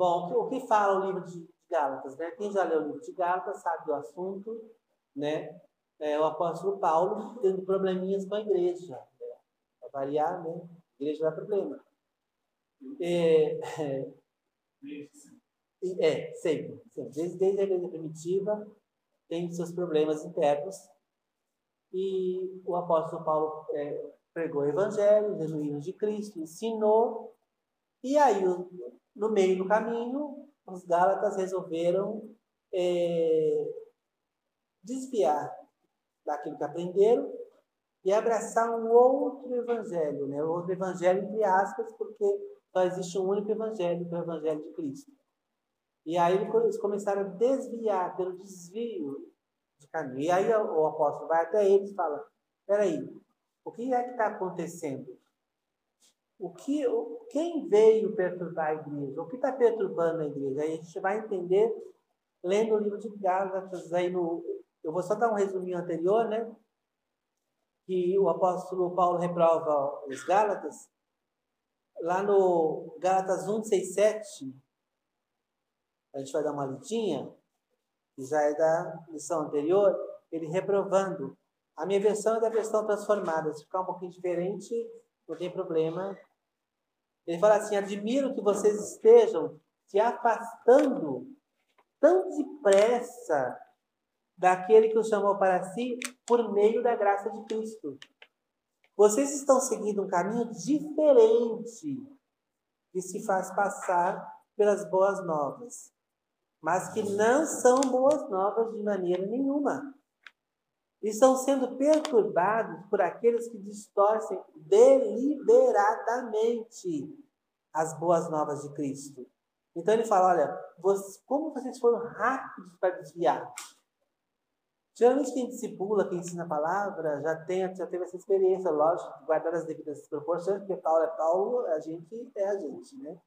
Bom, o que fala o livro de Gálatas? Né? Quem já leu o livro de Gálatas sabe do assunto, né? É, o apóstolo Paulo tendo probleminhas com a igreja. Né? Para variar, né? A igreja dá problema. É, é, é sempre, sempre. Desde, desde a igreja primitiva tem seus problemas internos. E o apóstolo Paulo é, pregou o evangelho, genuíno de Cristo, ensinou. E aí, no meio do caminho, os Gálatas resolveram é, desviar daquilo que aprenderam e abraçar um outro evangelho, né? outro evangelho entre aspas, porque só existe um único evangelho, que é o evangelho de Cristo. E aí eles começaram a desviar pelo desvio de caminho. E aí o apóstolo vai até eles e fala: peraí, o que é que está acontecendo? O que, quem veio perturbar a igreja? O que está perturbando a igreja? Aí a gente vai entender lendo o livro de Gálatas. Aí no, eu vou só dar um resuminho anterior, né? Que o apóstolo Paulo reprova os Gálatas. Lá no Gálatas 1, 6, 7, a gente vai dar uma lidinha, que já é da lição anterior, ele reprovando. A minha versão é da versão transformada. Se ficar um pouquinho diferente, não tem problema. Ele fala assim: admiro que vocês estejam se afastando tão depressa daquele que os chamou para si por meio da graça de Cristo. Vocês estão seguindo um caminho diferente que se faz passar pelas boas novas, mas que não são boas novas de maneira nenhuma. Estão sendo perturbados por aqueles que distorcem deliberadamente as boas novas de Cristo. Então ele fala: olha, vocês, como vocês foram rápidos para desviar? Geralmente quem discipula, quem ensina a palavra, já, tem, já teve essa experiência, lógico, guardar as devidas proporções, porque Paulo é Paulo, a gente é a gente, né?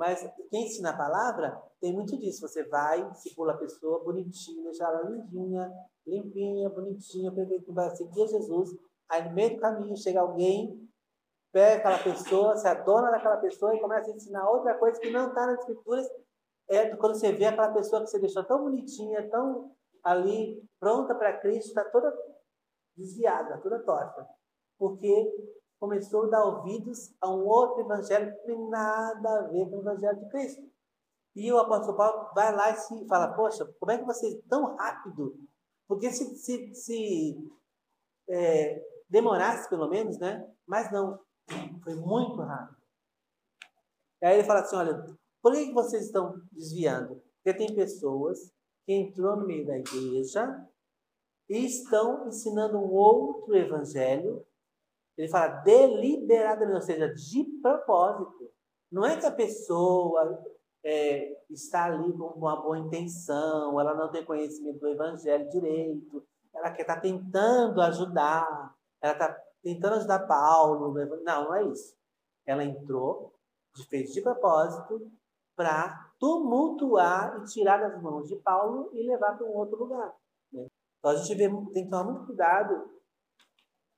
Mas quem ensina a palavra tem muito disso. Você vai, discipula a pessoa bonitinha, deixa ela lindinha, limpinha, bonitinha, perfeita, vai seguir Jesus. Aí no meio do caminho chega alguém, pega aquela pessoa, se adona daquela pessoa e começa a ensinar outra coisa que não está nas escrituras. É quando você vê aquela pessoa que você deixou tão bonitinha, tão ali pronta para Cristo, está toda desviada, toda torta. Porque começou a dar ouvidos a um outro evangelho que tem nada a ver com o evangelho de Cristo. E o apóstolo Paulo vai lá e fala, poxa, como é que vocês tão rápido? Porque se, se, se é, demorasse pelo menos, né? Mas não, foi muito rápido. E aí ele fala assim, olha, por que vocês estão desviando? Porque tem pessoas que entrou no meio da igreja e estão ensinando um outro evangelho. Ele fala deliberadamente, ou seja, de propósito. Não é que a pessoa é, está ali com uma boa intenção, ela não tem conhecimento do evangelho direito, ela quer estar tá tentando ajudar, ela está tentando ajudar Paulo. Não, não é isso. Ela entrou, fez de propósito, para tumultuar e tirar das mãos de Paulo e levar para um outro lugar. Né? Então a gente vê, tem que tomar muito cuidado,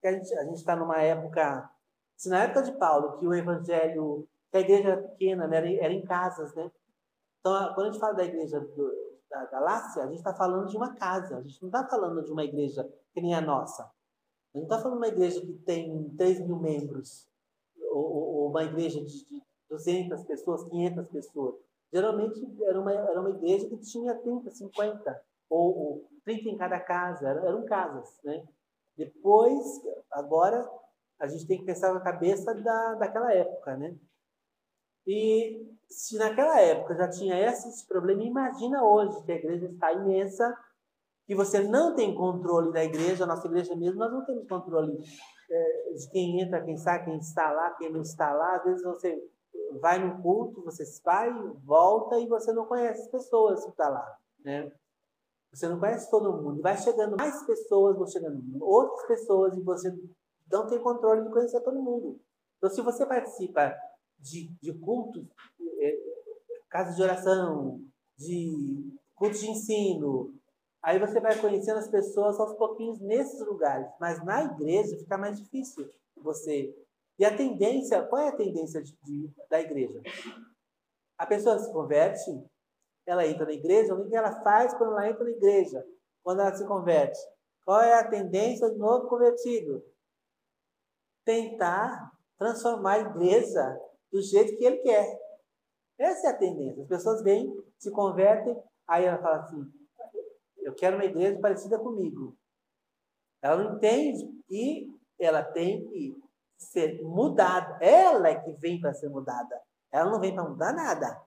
a gente está numa época, se na época de Paulo, que o evangelho, que a igreja era pequena, né, era, era em casas, né? Então, quando a gente fala da igreja do, da Galácia, a gente está falando de uma casa, a gente não está falando de uma igreja que nem a nossa. A gente não está falando de uma igreja que tem 3 mil membros, ou, ou uma igreja de, de 200 pessoas, 500 pessoas. Geralmente era uma, era uma igreja que tinha 30, 50, ou, ou 30 em cada casa, eram, eram casas. Né? Depois, agora, a gente tem que pensar na cabeça da, daquela época. Né? E se naquela época já tinha esse problema, imagina hoje que a igreja está imensa, que você não tem controle da igreja, a nossa igreja mesmo, nós não temos controle é, de quem entra, quem sai, quem está lá, quem não está lá. Às vezes você vai no culto, você vai, volta e você não conhece as pessoas que estão tá lá, né? Você não conhece todo mundo. Vai chegando mais pessoas, vão chegando outras pessoas e você não tem controle de conhecer todo mundo. Então, se você participa de, de cultos, é, casa de oração, de cultos de ensino, aí você vai conhecendo as pessoas aos pouquinhos nesses lugares. Mas na igreja fica mais difícil você E a tendência, qual é a tendência de, de, da igreja? A pessoa se converte, ela entra na igreja, o que ela faz quando ela entra na igreja? Quando ela se converte? Qual é a tendência do novo convertido? Tentar transformar a igreja do jeito que ele quer. Essa é a tendência. As pessoas vêm, se convertem, aí ela fala assim: eu quero uma igreja parecida comigo. Ela não entende e ela tem que ser mudada. Ela é que vem para ser mudada. Ela não vem para mudar nada.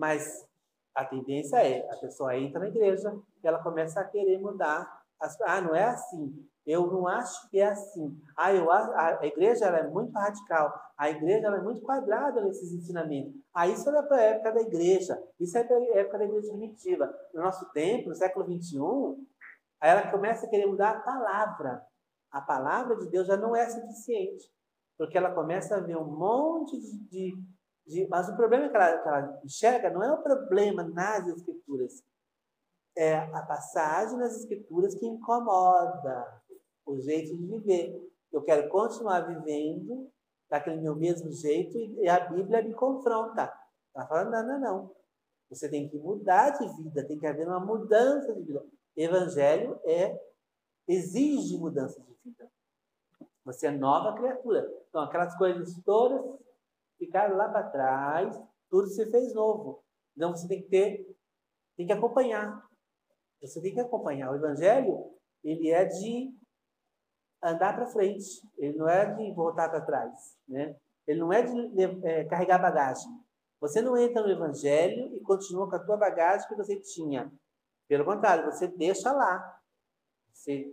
Mas a tendência é, a pessoa entra na igreja e ela começa a querer mudar. As, ah, não é assim. Eu não acho que é assim. Ah, eu, a, a igreja ela é muito radical. A igreja ela é muito quadrada nesses ensinamentos. Ah, isso é para a época da igreja. Isso é para a época da igreja primitiva. No nosso tempo, no século XXI, aí ela começa a querer mudar a palavra. A palavra de Deus já não é suficiente. Porque ela começa a ver um monte de, de, mas o problema que ela, que ela enxerga não é o problema nas escrituras. É a passagem nas escrituras que incomoda o jeito de viver. Eu quero continuar vivendo daquele meu mesmo jeito e a Bíblia me confronta. Ela fala, não, não, não. Você tem que mudar de vida, tem que haver uma mudança de vida. Evangelho é exige mudança de vida. Você é nova criatura. Então, aquelas coisas todas ficaram lá para trás, tudo se fez novo. Então, você tem que ter, tem que acompanhar. Você tem que acompanhar. O Evangelho, ele é de andar para frente, ele não é de voltar para trás, né? Ele não é de é, carregar bagagem. Você não entra no Evangelho e continua com a tua bagagem que você tinha. Pelo contrário, você deixa lá. Você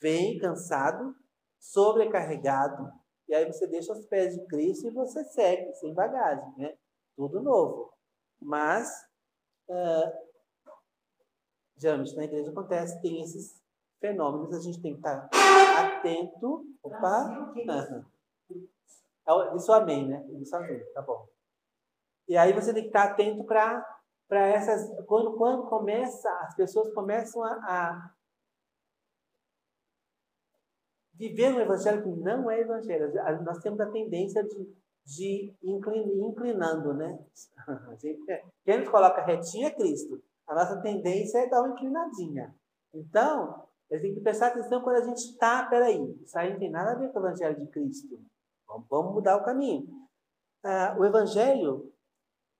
vem cansado, sobrecarregado, e aí você deixa os pés de Cristo e você segue, sem bagagem, né? Tudo novo. Mas, uh, geralmente na igreja acontece, tem esses fenômenos, a gente tem que estar atento. Opa! Uhum. Isso amém, né? Isso amém, tá bom. E aí você tem que estar atento para para essas quando quando começa as pessoas começam a, a viver evangelho que não é evangelho nós temos a tendência de, de inclinando né quem nos coloca retinho é Cristo a nossa tendência é dar uma inclinadinha então eles têm que prestar atenção quando a gente está, peraí, isso aí não tem nada a ver com o Evangelho de Cristo. Vamos mudar o caminho. Ah, o Evangelho,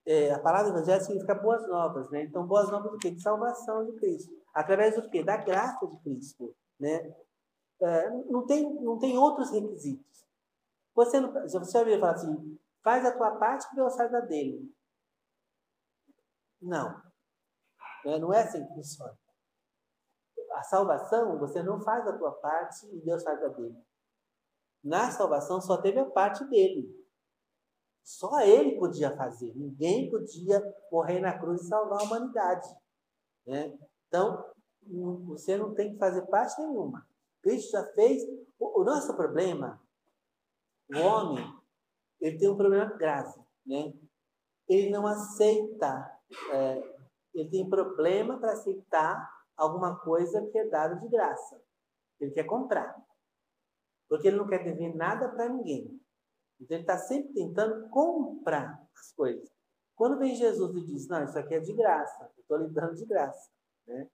é, a palavra Evangelho significa boas novas, né? Então, boas novas do quê? De salvação de Cristo. Através do quê? Da graça de Cristo, né? É, não, tem, não tem outros requisitos. Você, não, você ouviu falar assim, faz a tua parte que Deus faz a dele. Não. É, não é assim que funciona a salvação, você não faz a tua parte e Deus faz a dele. Na salvação só teve a parte dele. Só ele podia fazer. Ninguém podia morrer na cruz e salvar a humanidade. Né? Então, você não tem que fazer parte nenhuma. Cristo já fez. O, o nosso problema, o homem, ele tem um problema grave. Né? Ele não aceita, é, ele tem problema para aceitar alguma coisa que é dada de graça. Ele quer comprar. Porque ele não quer dever nada para ninguém. Então ele está sempre tentando comprar as coisas. Quando vem Jesus e diz, não, isso aqui é de graça, eu estou lhe dando de graça. Né?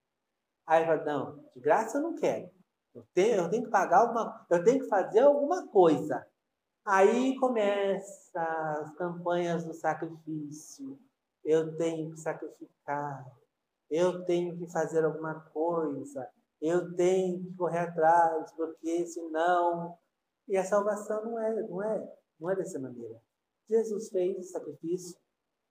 Aí ele fala, não, de graça eu não quero. Eu tenho, eu tenho que pagar alguma, eu tenho que fazer alguma coisa. Aí começa as campanhas do sacrifício. Eu tenho que sacrificar, eu tenho que fazer alguma coisa, eu tenho que correr atrás, porque senão. E a salvação não é, não é, não é dessa maneira. Jesus fez o sacrifício,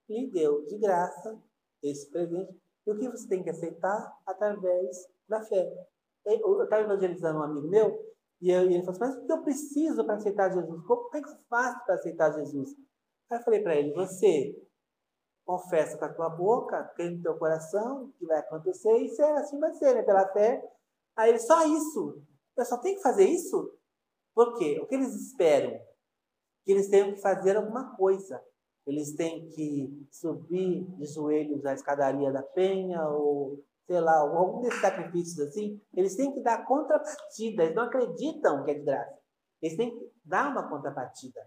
lhe deu de graça esse presente. E o que você tem que aceitar? Através da fé. Eu estava evangelizando um amigo meu, e, eu, e ele falou assim, mas eu preciso para aceitar Jesus? Como é que eu faço para aceitar Jesus? Aí eu falei para ele, você confessa com a tua boca, crê no teu coração que vai acontecer, e é assim vai ser, né? Pela fé. Aí ele, só isso. Eu só tenho que fazer isso? Por quê? O que eles esperam? Que eles tenham que fazer alguma coisa. Eles têm que subir de joelhos a escadaria da penha, ou sei lá, algum desses sacrifícios assim. Eles têm que dar contrapartida, eles não acreditam que é de graça. Eles têm que dar uma contrapartida.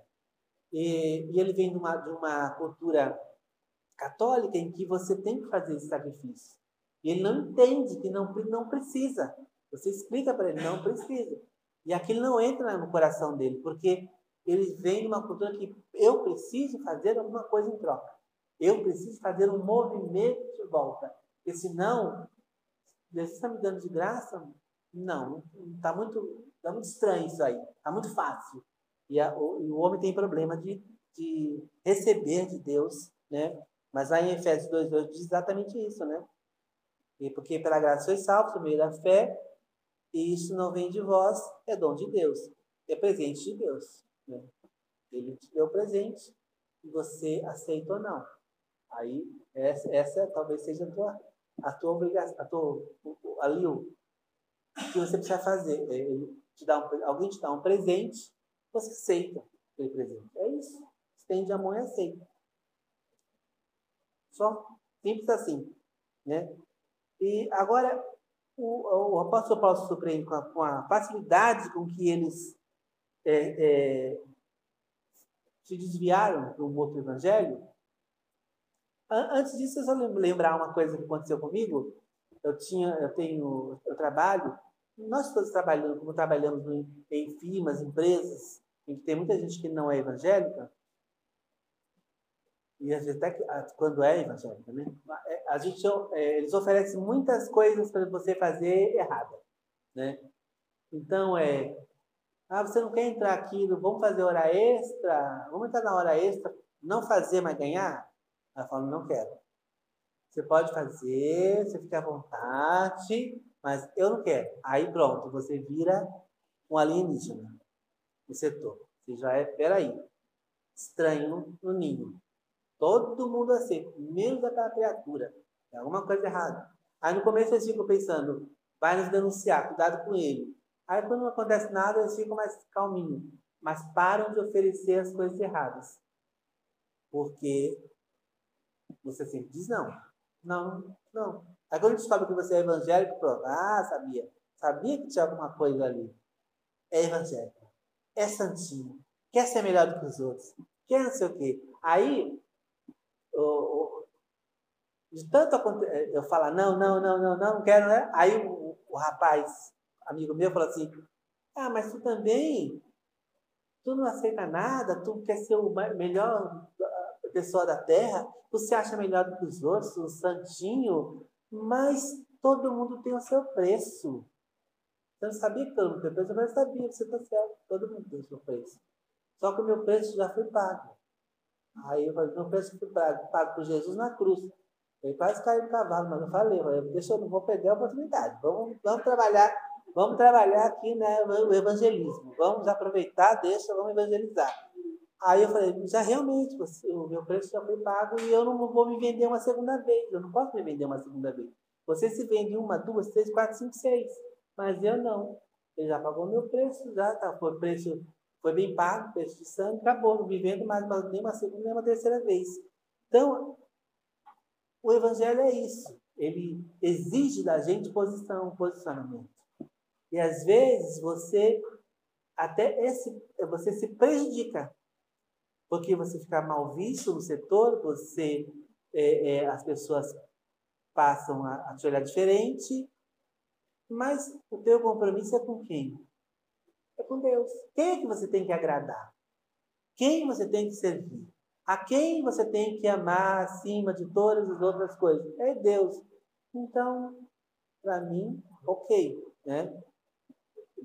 E, e ele vem de uma, de uma cultura católica em que você tem que fazer esse sacrifício. E ele não entende que não, não precisa. Você explica para ele, não precisa. E aquilo não entra no coração dele, porque ele vem de uma cultura que eu preciso fazer alguma coisa em troca. Eu preciso fazer um movimento de volta. Porque senão, Jesus está me dando de graça? Não, está muito, tá muito estranho isso aí. Está muito fácil. E, a, o, o, homem tem problema de, de receber de Deus, né? Mas lá em Efésios 2,2 diz exatamente isso, né? E porque pela graça sois salvos por meio da fé, e isso não vem de vós, é dom de Deus, é presente de Deus. Né? Ele te deu presente e você aceita ou não. Aí, essa, essa talvez seja a tua, a tua obrigação, a tua, ali o que você precisa fazer. É, ele te dá um, alguém te dá um presente, você aceita aquele presente. É isso. Estende a mão e aceita. Só simples assim. Né? E agora, o, o apóstolo Paulo se surpreende com a, com a facilidade com que eles é, é, se desviaram um outro evangelho. Antes disso, eu só lembrar uma coisa que aconteceu comigo. Eu tinha, eu tenho, eu trabalho. Nós todos trabalhamos, como trabalhamos em, em firmas, empresas, em que tem muita gente que não é evangélica. E às vezes até quando é evangélica, né? É, a gente, é, eles oferecem muitas coisas para você fazer errada, né? Então é, ah, você não quer entrar aqui, vamos fazer hora extra, vamos entrar na hora extra, não fazer, mas ganhar? Ela fala, não quero. Você pode fazer, você fica à vontade, mas eu não quero. Aí pronto, você vira um alienígena no setor. Você já é, peraí, estranho no ninho. Todo mundo aceita, menos aquela criatura. Tem alguma coisa errada. Aí no começo eles ficam pensando, vai nos denunciar, cuidado com ele. Aí quando não acontece nada, eles ficam mais calminhos. Mas param de oferecer as coisas erradas. Porque você sempre diz não. Não, não. Aí quando descobre que você é evangélico, pronto. Ah, sabia. Sabia que tinha alguma coisa ali. É evangélico. É santinho. Quer ser melhor do que os outros. Quer não sei o quê. Aí de tanto eu falar, não, não, não, não, não, não quero, né? Aí o, o rapaz, amigo meu, falou assim, ah, mas tu também, tu não aceita nada, tu quer ser o melhor pessoa da terra, se acha melhor do que os outros, o santinho, mas todo mundo tem o seu preço. Você não sabia que todo mundo tem preço? Eu sabia, você está certo, todo mundo tem o seu preço. Só que o meu preço já foi pago. Aí eu falei, meu preço foi pago, pago por Jesus na cruz. Ele quase caiu do cavalo, mas eu falei, eu deixa eu não vou perder a oportunidade. Vamos, vamos trabalhar, vamos trabalhar aqui né, o evangelismo. Vamos aproveitar, deixa, vamos evangelizar. Aí eu falei, já realmente, o meu preço já foi pago e eu não vou me vender uma segunda vez. Eu não posso me vender uma segunda vez. Você se vende uma, duas, três, quatro, cinco, seis. Mas eu não. Ele já pagou meu preço, já tá. Foi preço, foi bem pago, preço de sangue, acabou. Não me vendo mais nem uma segunda, nem uma terceira vez. Então, o evangelho é isso. Ele exige da gente posição, posicionamento. E às vezes você até esse você se prejudica porque você fica mal visto no setor, você é, é, as pessoas passam a, a te olhar diferente, mas o teu compromisso é com quem? É com Deus. Quem é que você tem que agradar? Quem você tem que servir? A quem você tem que amar acima de todas as outras coisas? É Deus. Então, para mim, ok. Né?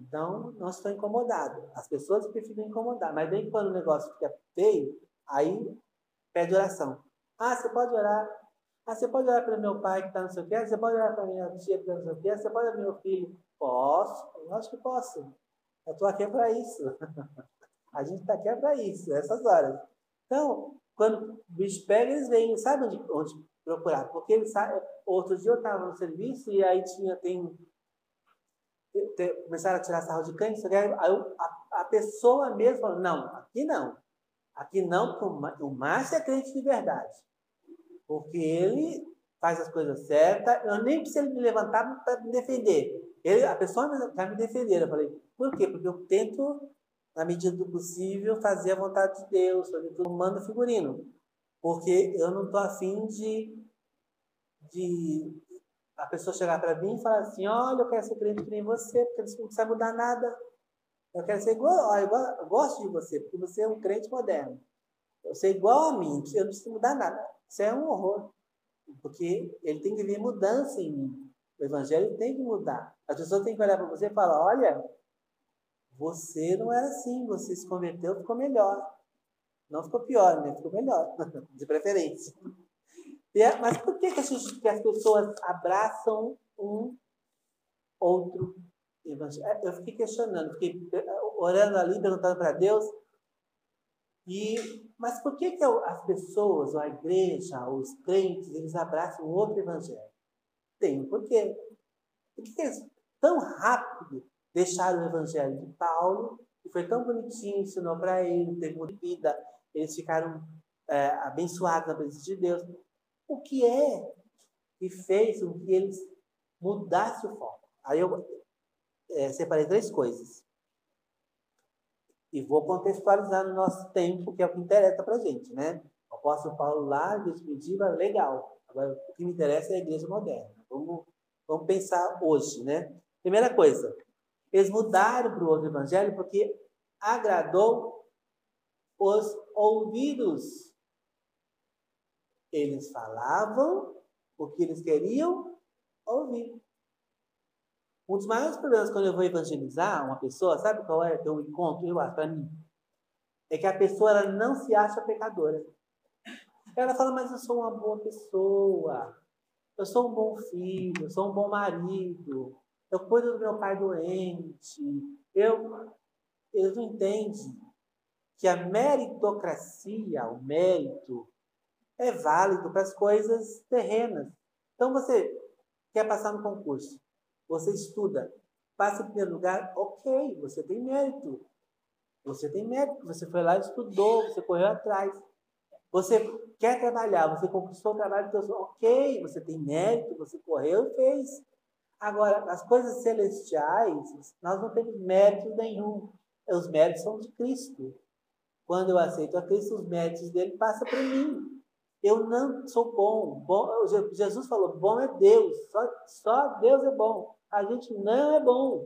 Então, não estou incomodado. As pessoas preferem incomodar. Mas bem quando o negócio fica feio, aí pede oração. Ah, você pode orar. Ah, você pode orar para meu pai que está não sei o quê. Você pode orar para minha tia que está não sei o quê. Você pode orar para meu filho. Posso? Eu acho que posso. Eu estou aqui para isso. A gente está aqui para isso, essas horas. Então, quando o bicho pega, eles vêm, sabe onde, onde procurar? Porque eles sabem. Outro dia eu estava no serviço e aí tinha, tem. Começaram a tirar sarro de cães, aí a, a pessoa mesmo falou: não, aqui não. Aqui não, porque o Márcio é crente de verdade. Porque ele faz as coisas certas, eu nem preciso me levantar para me defender. Ele, a pessoa vai me defender. Eu falei, por quê? Porque eu tento na medida do possível, fazer a vontade de Deus, fazer tudo, mando figurino. Porque eu não estou afim de, de a pessoa chegar para mim e falar assim, olha, eu quero ser crente que nem você, porque você não precisa mudar nada. Eu quero ser igual, olha, eu gosto de você, porque você é um crente moderno. Eu ser igual a mim, eu não preciso mudar nada. Isso é um horror. Porque ele tem que ver mudança em mim. O evangelho tem que mudar. As pessoas têm que olhar para você e falar: olha, você não era assim, você se converteu, ficou melhor. Não ficou pior, né? Ficou melhor, de preferência. É, mas por que, que, as pessoas abraçam um outro evangelho? É, eu fiquei questionando, fiquei é, orando ali, perguntando para Deus. E, mas por que, que as pessoas, ou a igreja, ou os crentes, eles abraçam outro evangelho? Tem um porquê. Por que, que eles tão rápido deixaram o evangelho de Paulo, que foi tão bonitinho, ensinou para ele, teve uma vida, eles ficaram é, abençoados na presença de Deus. O que é que fez com que eles mudassem o foco? Aí eu é, separei três coisas. E vou contextualizar no nosso tempo, que é o que interessa para a gente, né? O apóstolo Paulo lá, definitiva, legal. Agora, o que me interessa é a igreja moderna. Vamos, vamos pensar hoje, né? Primeira coisa, eles mudaram para o outro evangelho porque agradou os ouvidos. Eles falavam o que eles queriam ouvir. Um dos maiores problemas quando eu vou evangelizar uma pessoa, sabe qual é que eu encontro, eu acho, para mim? É que a pessoa ela não se acha pecadora. Ela fala, mas eu sou uma boa pessoa, eu sou um bom filho, eu sou um bom marido, eu cuido do meu pai doente. Eu, eles não entendem que a meritocracia, o mérito, é válido para as coisas terrenas. Então você quer passar no concurso, você estuda, passa em primeiro lugar, ok, você tem mérito. Você tem mérito, você foi lá estudou, você correu atrás. Você quer trabalhar, você conquistou o trabalho, então, ok, você tem mérito, você correu e fez. Agora, as coisas celestiais, nós não temos mérito nenhum. Os méritos são de Cristo. Quando eu aceito a Cristo, os méritos dele passam para mim. Eu não sou bom. bom. Jesus falou: bom é Deus. Só, só Deus é bom. A gente não é bom.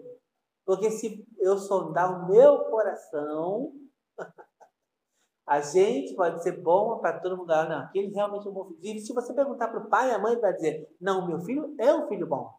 Porque se eu sondar o meu coração, a gente pode ser bom para todo mundo. Não, aquele realmente é um bom filho. Se você perguntar para o pai e a mãe, vai dizer: não, meu filho é um filho bom.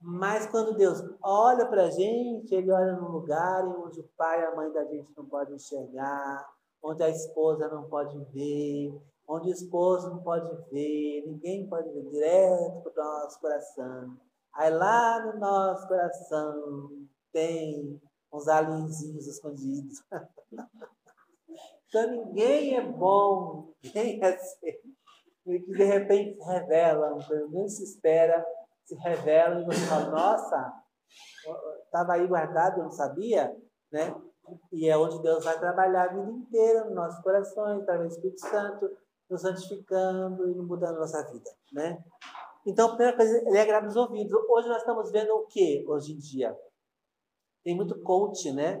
Mas quando Deus olha para a gente, Ele olha num lugar onde o pai e a mãe da gente não podem enxergar, onde a esposa não pode ver, onde o esposo não pode ver, ninguém pode ver direto para o nosso coração. Aí lá no nosso coração tem uns alienzinhos escondidos. então ninguém é bom, ninguém é ser. E que de repente se revela, nem se espera se revelam e você fala, nossa, estava aí guardado, eu não sabia, né? E é onde Deus vai trabalhar a vida inteira nos nossos corações, através do Espírito Santo, nos santificando e mudando a nossa vida, né? Então, a primeira coisa, ele agrada os ouvidos. Hoje nós estamos vendo o que hoje em dia? Tem muito coach, né?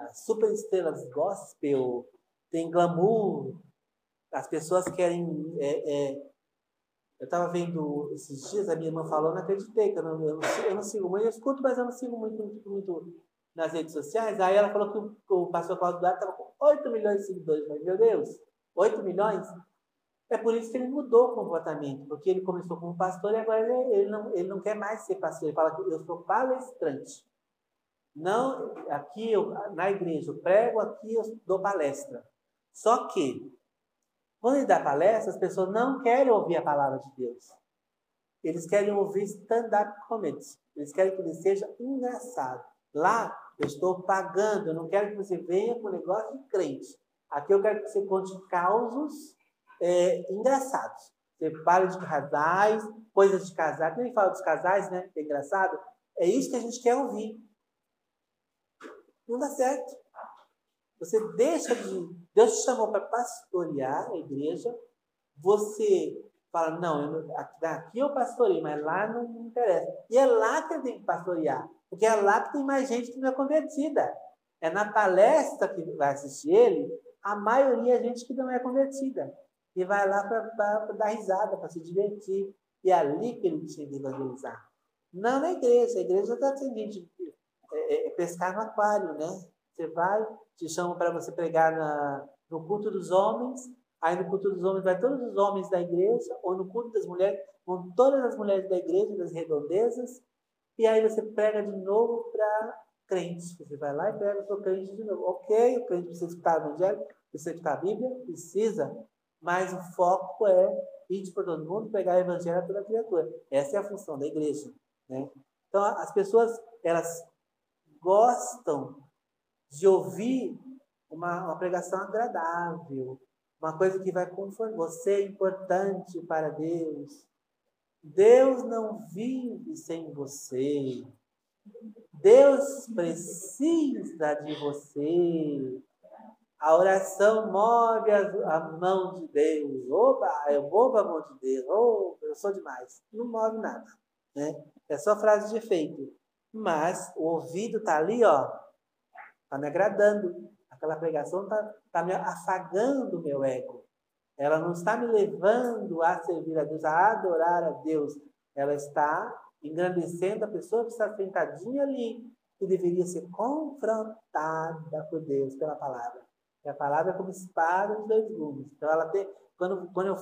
As super estrelas gospel, tem glamour, as pessoas querem é, é, eu estava vendo esses dias, a minha irmã falou, não acreditei, que eu não, eu não, eu não sigo muito, eu escuto, mas eu não sigo muito, muito, muito nas redes sociais. Aí ela falou que o, o pastor Cláudio Duarte estava com 8 milhões de seguidores. Mas, meu Deus, 8 milhões? É por isso que ele mudou o comportamento, porque ele começou como pastor e agora ele, ele, não, ele não quer mais ser pastor. Ele fala que eu sou palestrante. Não, aqui eu, na igreja eu prego, aqui eu dou palestra. Só que quando ele dá palestra, as pessoas não querem ouvir a palavra de Deus. Eles querem ouvir stand-up comedy. Eles querem que ele seja engraçado. Lá, eu estou pagando. Eu não quero que você venha com negócio de crente. Aqui eu quero que você conte causos é, engraçados. Você fala de casais, coisas de casais. Quando ele fala dos casais, né? Que é engraçado. É isso que a gente quer ouvir. Não dá certo. Você deixa de. Deus te chamou para pastorear a igreja. Você fala, não, eu, aqui eu pastorei, mas lá não me interessa. E é lá que eu tenho que pastorear. Porque é lá que tem mais gente que não é convertida. é na palestra que vai assistir ele, a maioria é gente que não é convertida. E vai lá para dar risada, para se divertir. E é ali que ele tinha que evangelizar. Não na igreja. A igreja está tendo gente é, é, é, pescar no aquário, né? Você vai, te chamam para você pregar na, no culto dos homens, aí no culto dos homens vai todos os homens da igreja, ou no culto das mulheres, vão todas as mulheres da igreja, das redondezas, e aí você prega de novo para crentes. Você vai lá e prega para o crente de novo. Ok, o crente precisa escutar o evangelho, precisa escutar a Bíblia, precisa, mas o foco é ir por todo mundo, pregar o evangelho a toda criatura. Essa é a função da igreja. Né? Então, as pessoas, elas gostam de ouvir uma, uma pregação agradável, uma coisa que vai conformar. Você é importante para Deus. Deus não vive sem você. Deus precisa de você. A oração move a, mão de Deus. Oba, eu movo a mão de Deus. Oh, eu sou demais. Não move nada. Né? É só frase de efeito. Mas o ouvido está ali, ó. Está me agradando. Aquela pregação está tá me afagando o meu ego. Ela não está me levando a servir a Deus, a adorar a Deus. Ela está engrandecendo a pessoa que está sentadinha ali, que deveria ser confrontada por Deus pela palavra. E a palavra é como espada de dois gumes. Então, ela tem, quando, quando eu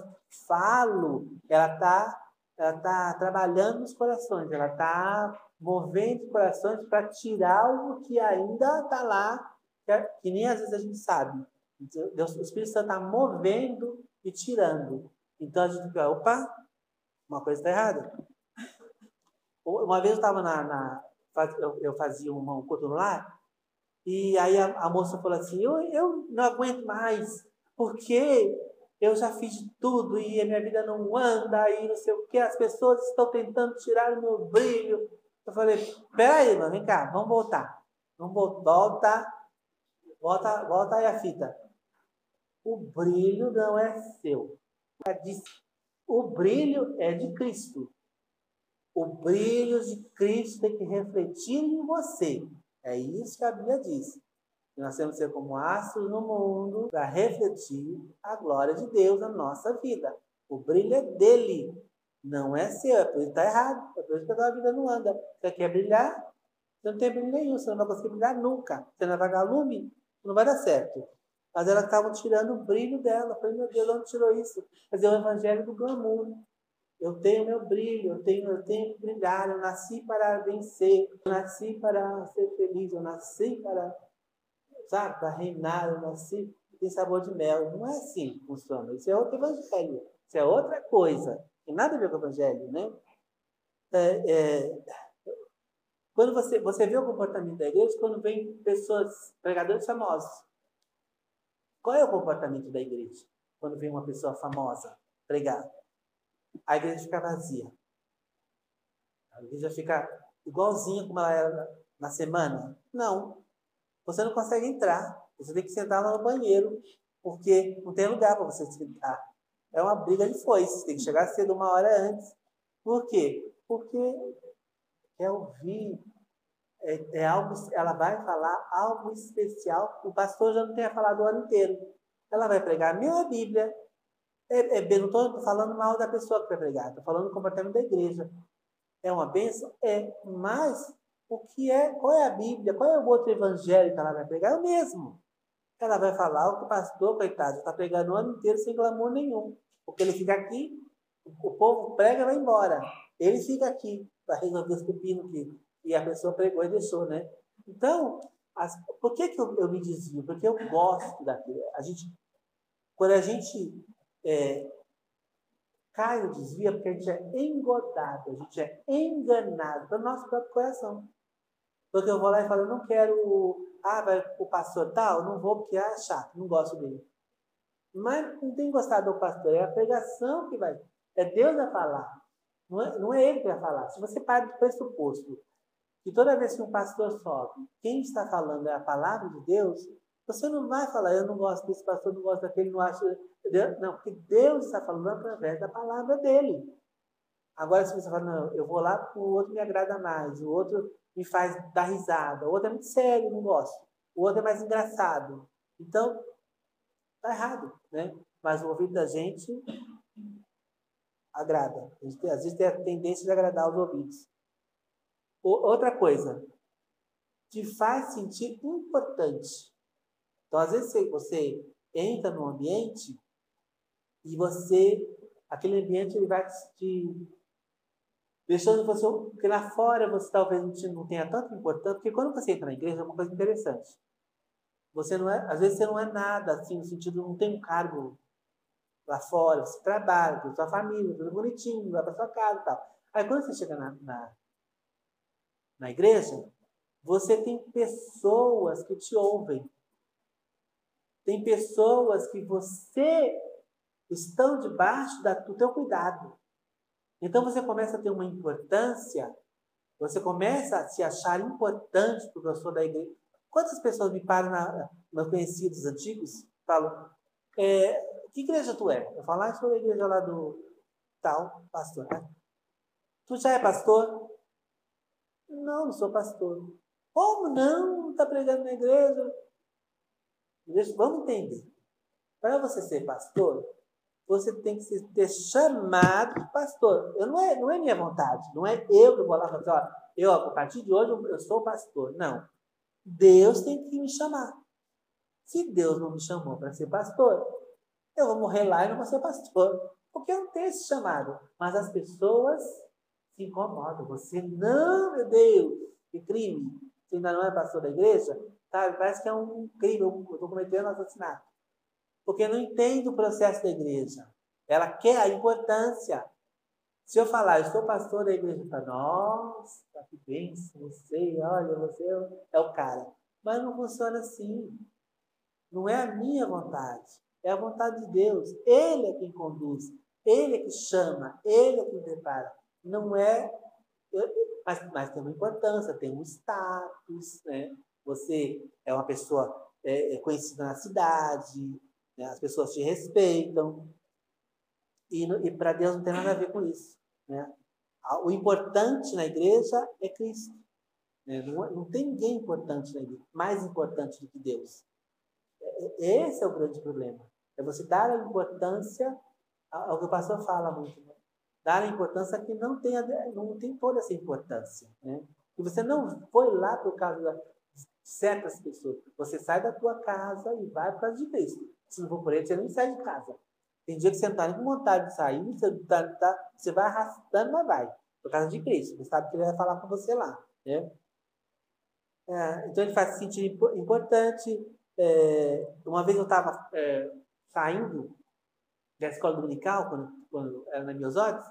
falo, ela está ela tá trabalhando nos corações, ela está movendo os corações para tirar algo que ainda está lá, que, que, nem às vezes a gente sabe. Então, Deus, o Espírito Santo está movendo e tirando. Então a gente fica, opa, uma coisa está errada. Uma vez eu estava na, na eu, fazia um, um culto no lar, e aí a, a, moça falou assim, eu, eu não aguento mais, porque eu já fiz de tudo e a minha vida não anda e não sei o que, as pessoas estão tentando tirar o meu brilho. Eu falei, peraí, mano, vem cá, vamos voltar. Vamos voltar, volta, volta aí a fita. O brilho não é seu. O brilho é de Cristo. O brilho de Cristo tem que refletir em você. É isso que a Bíblia diz. Nós temos que ser como astros no mundo para refletir a glória de Deus na nossa vida. O brilho é dele, não é seu. É por isso que está errado. É por isso que a tua vida não anda. Você quer brilhar? Você não tem brilho nenhum. Você não vai conseguir brilhar nunca. Você não vai pagar lume, não vai dar certo. Mas elas estavam tirando o brilho dela. Eu falei, meu Deus, onde tirou isso? Dizer, o evangelho do glamour. Eu tenho meu brilho, eu tenho, eu tenho que brilhar, eu nasci para vencer, eu nasci para ser feliz, eu nasci para, sabe, para reinar, eu nasci tem sabor de mel. Não é assim que funciona. Isso é outro evangelho. Isso é outra coisa. Tem nada a ver com o evangelho, né? É, é, quando você, você vê o comportamento da igreja, quando vem pessoas, pregadores famosos, qual é o comportamento da igreja? Quando vem uma pessoa famosa pregar? A igreja fica vazia. A igreja fica igualzinha como ela era na semana? Não. Você não consegue entrar. Você tem que sentar lá no banheiro, porque não tem lugar para você sentar. É uma briga de foice. Tem que chegar cedo uma hora antes. Por quê? Porque quer ouvir. É, é algo, ela vai falar algo especial. O pastor já não tenha falado o ano inteiro. Ela vai pregar a minha Bíblia, é, é, não estou falando mal da pessoa que vai pregar, estou falando do comportamento da igreja. É uma bênção? É, mas o que é, qual é a Bíblia, qual é o outro evangelho que ela vai pregar? É o mesmo. Ela vai falar o que o pastor, coitado, está pregando o ano inteiro sem clamor nenhum. Porque ele fica aqui, o povo prega e vai embora. Ele fica aqui para resolver os pepinos que, que a pessoa pregou e deixou, né? Então, as, por que, que eu, eu me desvio? Porque eu gosto daquilo. A gente, quando a gente é, cai no desvio porque a gente é engodado, a gente é enganado pelo nosso próprio coração. Porque eu vou lá e falo, eu não quero, ah, vai o pastor tal, não vou porque é chato, não gosto dele. Mas não tem gostado do pastor, é a pregação que vai, é Deus a falar, não é, não é ele que vai falar. Se você para do pressuposto que toda vez que um pastor sobe, quem está falando é a palavra de Deus, você não vai falar, eu não gosto desse pastor, não gosto daquele, não acho. Não, porque Deus está falando através da palavra dele. Agora, se você fala, não, eu vou lá, o outro me agrada mais, o outro me faz dar risada, o outro é muito sério, não gosto. o outro é mais engraçado. Então, tá errado, né? Mas o ouvido da gente agrada. A gente, às vezes tem a tendência de agradar os ouvidos. Outra coisa, te faz sentir importante. Então, às vezes você entra no ambiente e você, aquele ambiente ele vai te deixando você, porque lá fora você talvez não tenha tanta importância, porque quando você entra na igreja é uma coisa interessante. Você não é, às vezes você não é nada, assim, no sentido, não tem um cargo lá fora, você trabalha, tem sua família, tudo bonitinho, vai para sua casa e tal. Aí quando você chega na, na, na igreja, você tem pessoas que te ouvem. Tem pessoas que você estão debaixo do teu cuidado. Então você começa a ter uma importância, você começa a se achar importante sou da igreja. Quantas pessoas me param, na, meus conhecidos antigos, falam, é, que igreja tu é? Eu falo, ah, sou da igreja lá do tal, pastor. Né? Tu já é pastor? Não, não sou pastor. Como não? Está pregando na igreja? Vamos entender. Para você ser pastor, você tem que ser chamado pastor. Eu, não, é, não é minha vontade, não é eu que vou lá falar, eu, a partir de hoje, eu sou pastor. Não. Deus tem que me chamar. Se Deus não me chamou para ser pastor, eu vou morrer lá e não vou ser pastor. Porque eu não tenho esse chamado. Mas as pessoas se incomodam. Você, não, meu Deus, que crime. Você ainda não é pastor da igreja? Sabe? Parece que é um crime, eu estou cometendo assassinato. Porque não entende o processo da igreja. Ela quer a importância. Se eu falar, eu sou pastor da igreja, fala, nossa, que bênção, você, olha, você é o cara. Mas não funciona assim. Não é a minha vontade, é a vontade de Deus. Ele é quem conduz, ele é que chama, ele é quem prepara. Não é. Mas, mas tem uma importância, tem um status, né? Você é uma pessoa é, é conhecida na cidade, né? as pessoas te respeitam. E, e para Deus não tem nada a ver com isso. Né? O importante na igreja é Cristo. Né? Não, não, tem ninguém importante na igreja, mais importante do que Deus. É, é, esse é o grande problema. É você dar a importância ao que o pastor fala muito. Né? Dar a importância que não tem, não tem toda essa importância. Né? E você não foi lá por causa de certas pessoas. Você sai da tua casa e vai para de Cristo. Se não for por ele, você nem sai de casa. Tem dia que você não está nem com vontade de sair, você, tá, tá, você vai arrastando, mas vai. Por causa de Cristo. Você sabe que ele vai falar com você lá. Né? É, então ele faz se sentir importante. É, uma vez eu estava é, saindo da escola dominical, quando, quando era na olhos,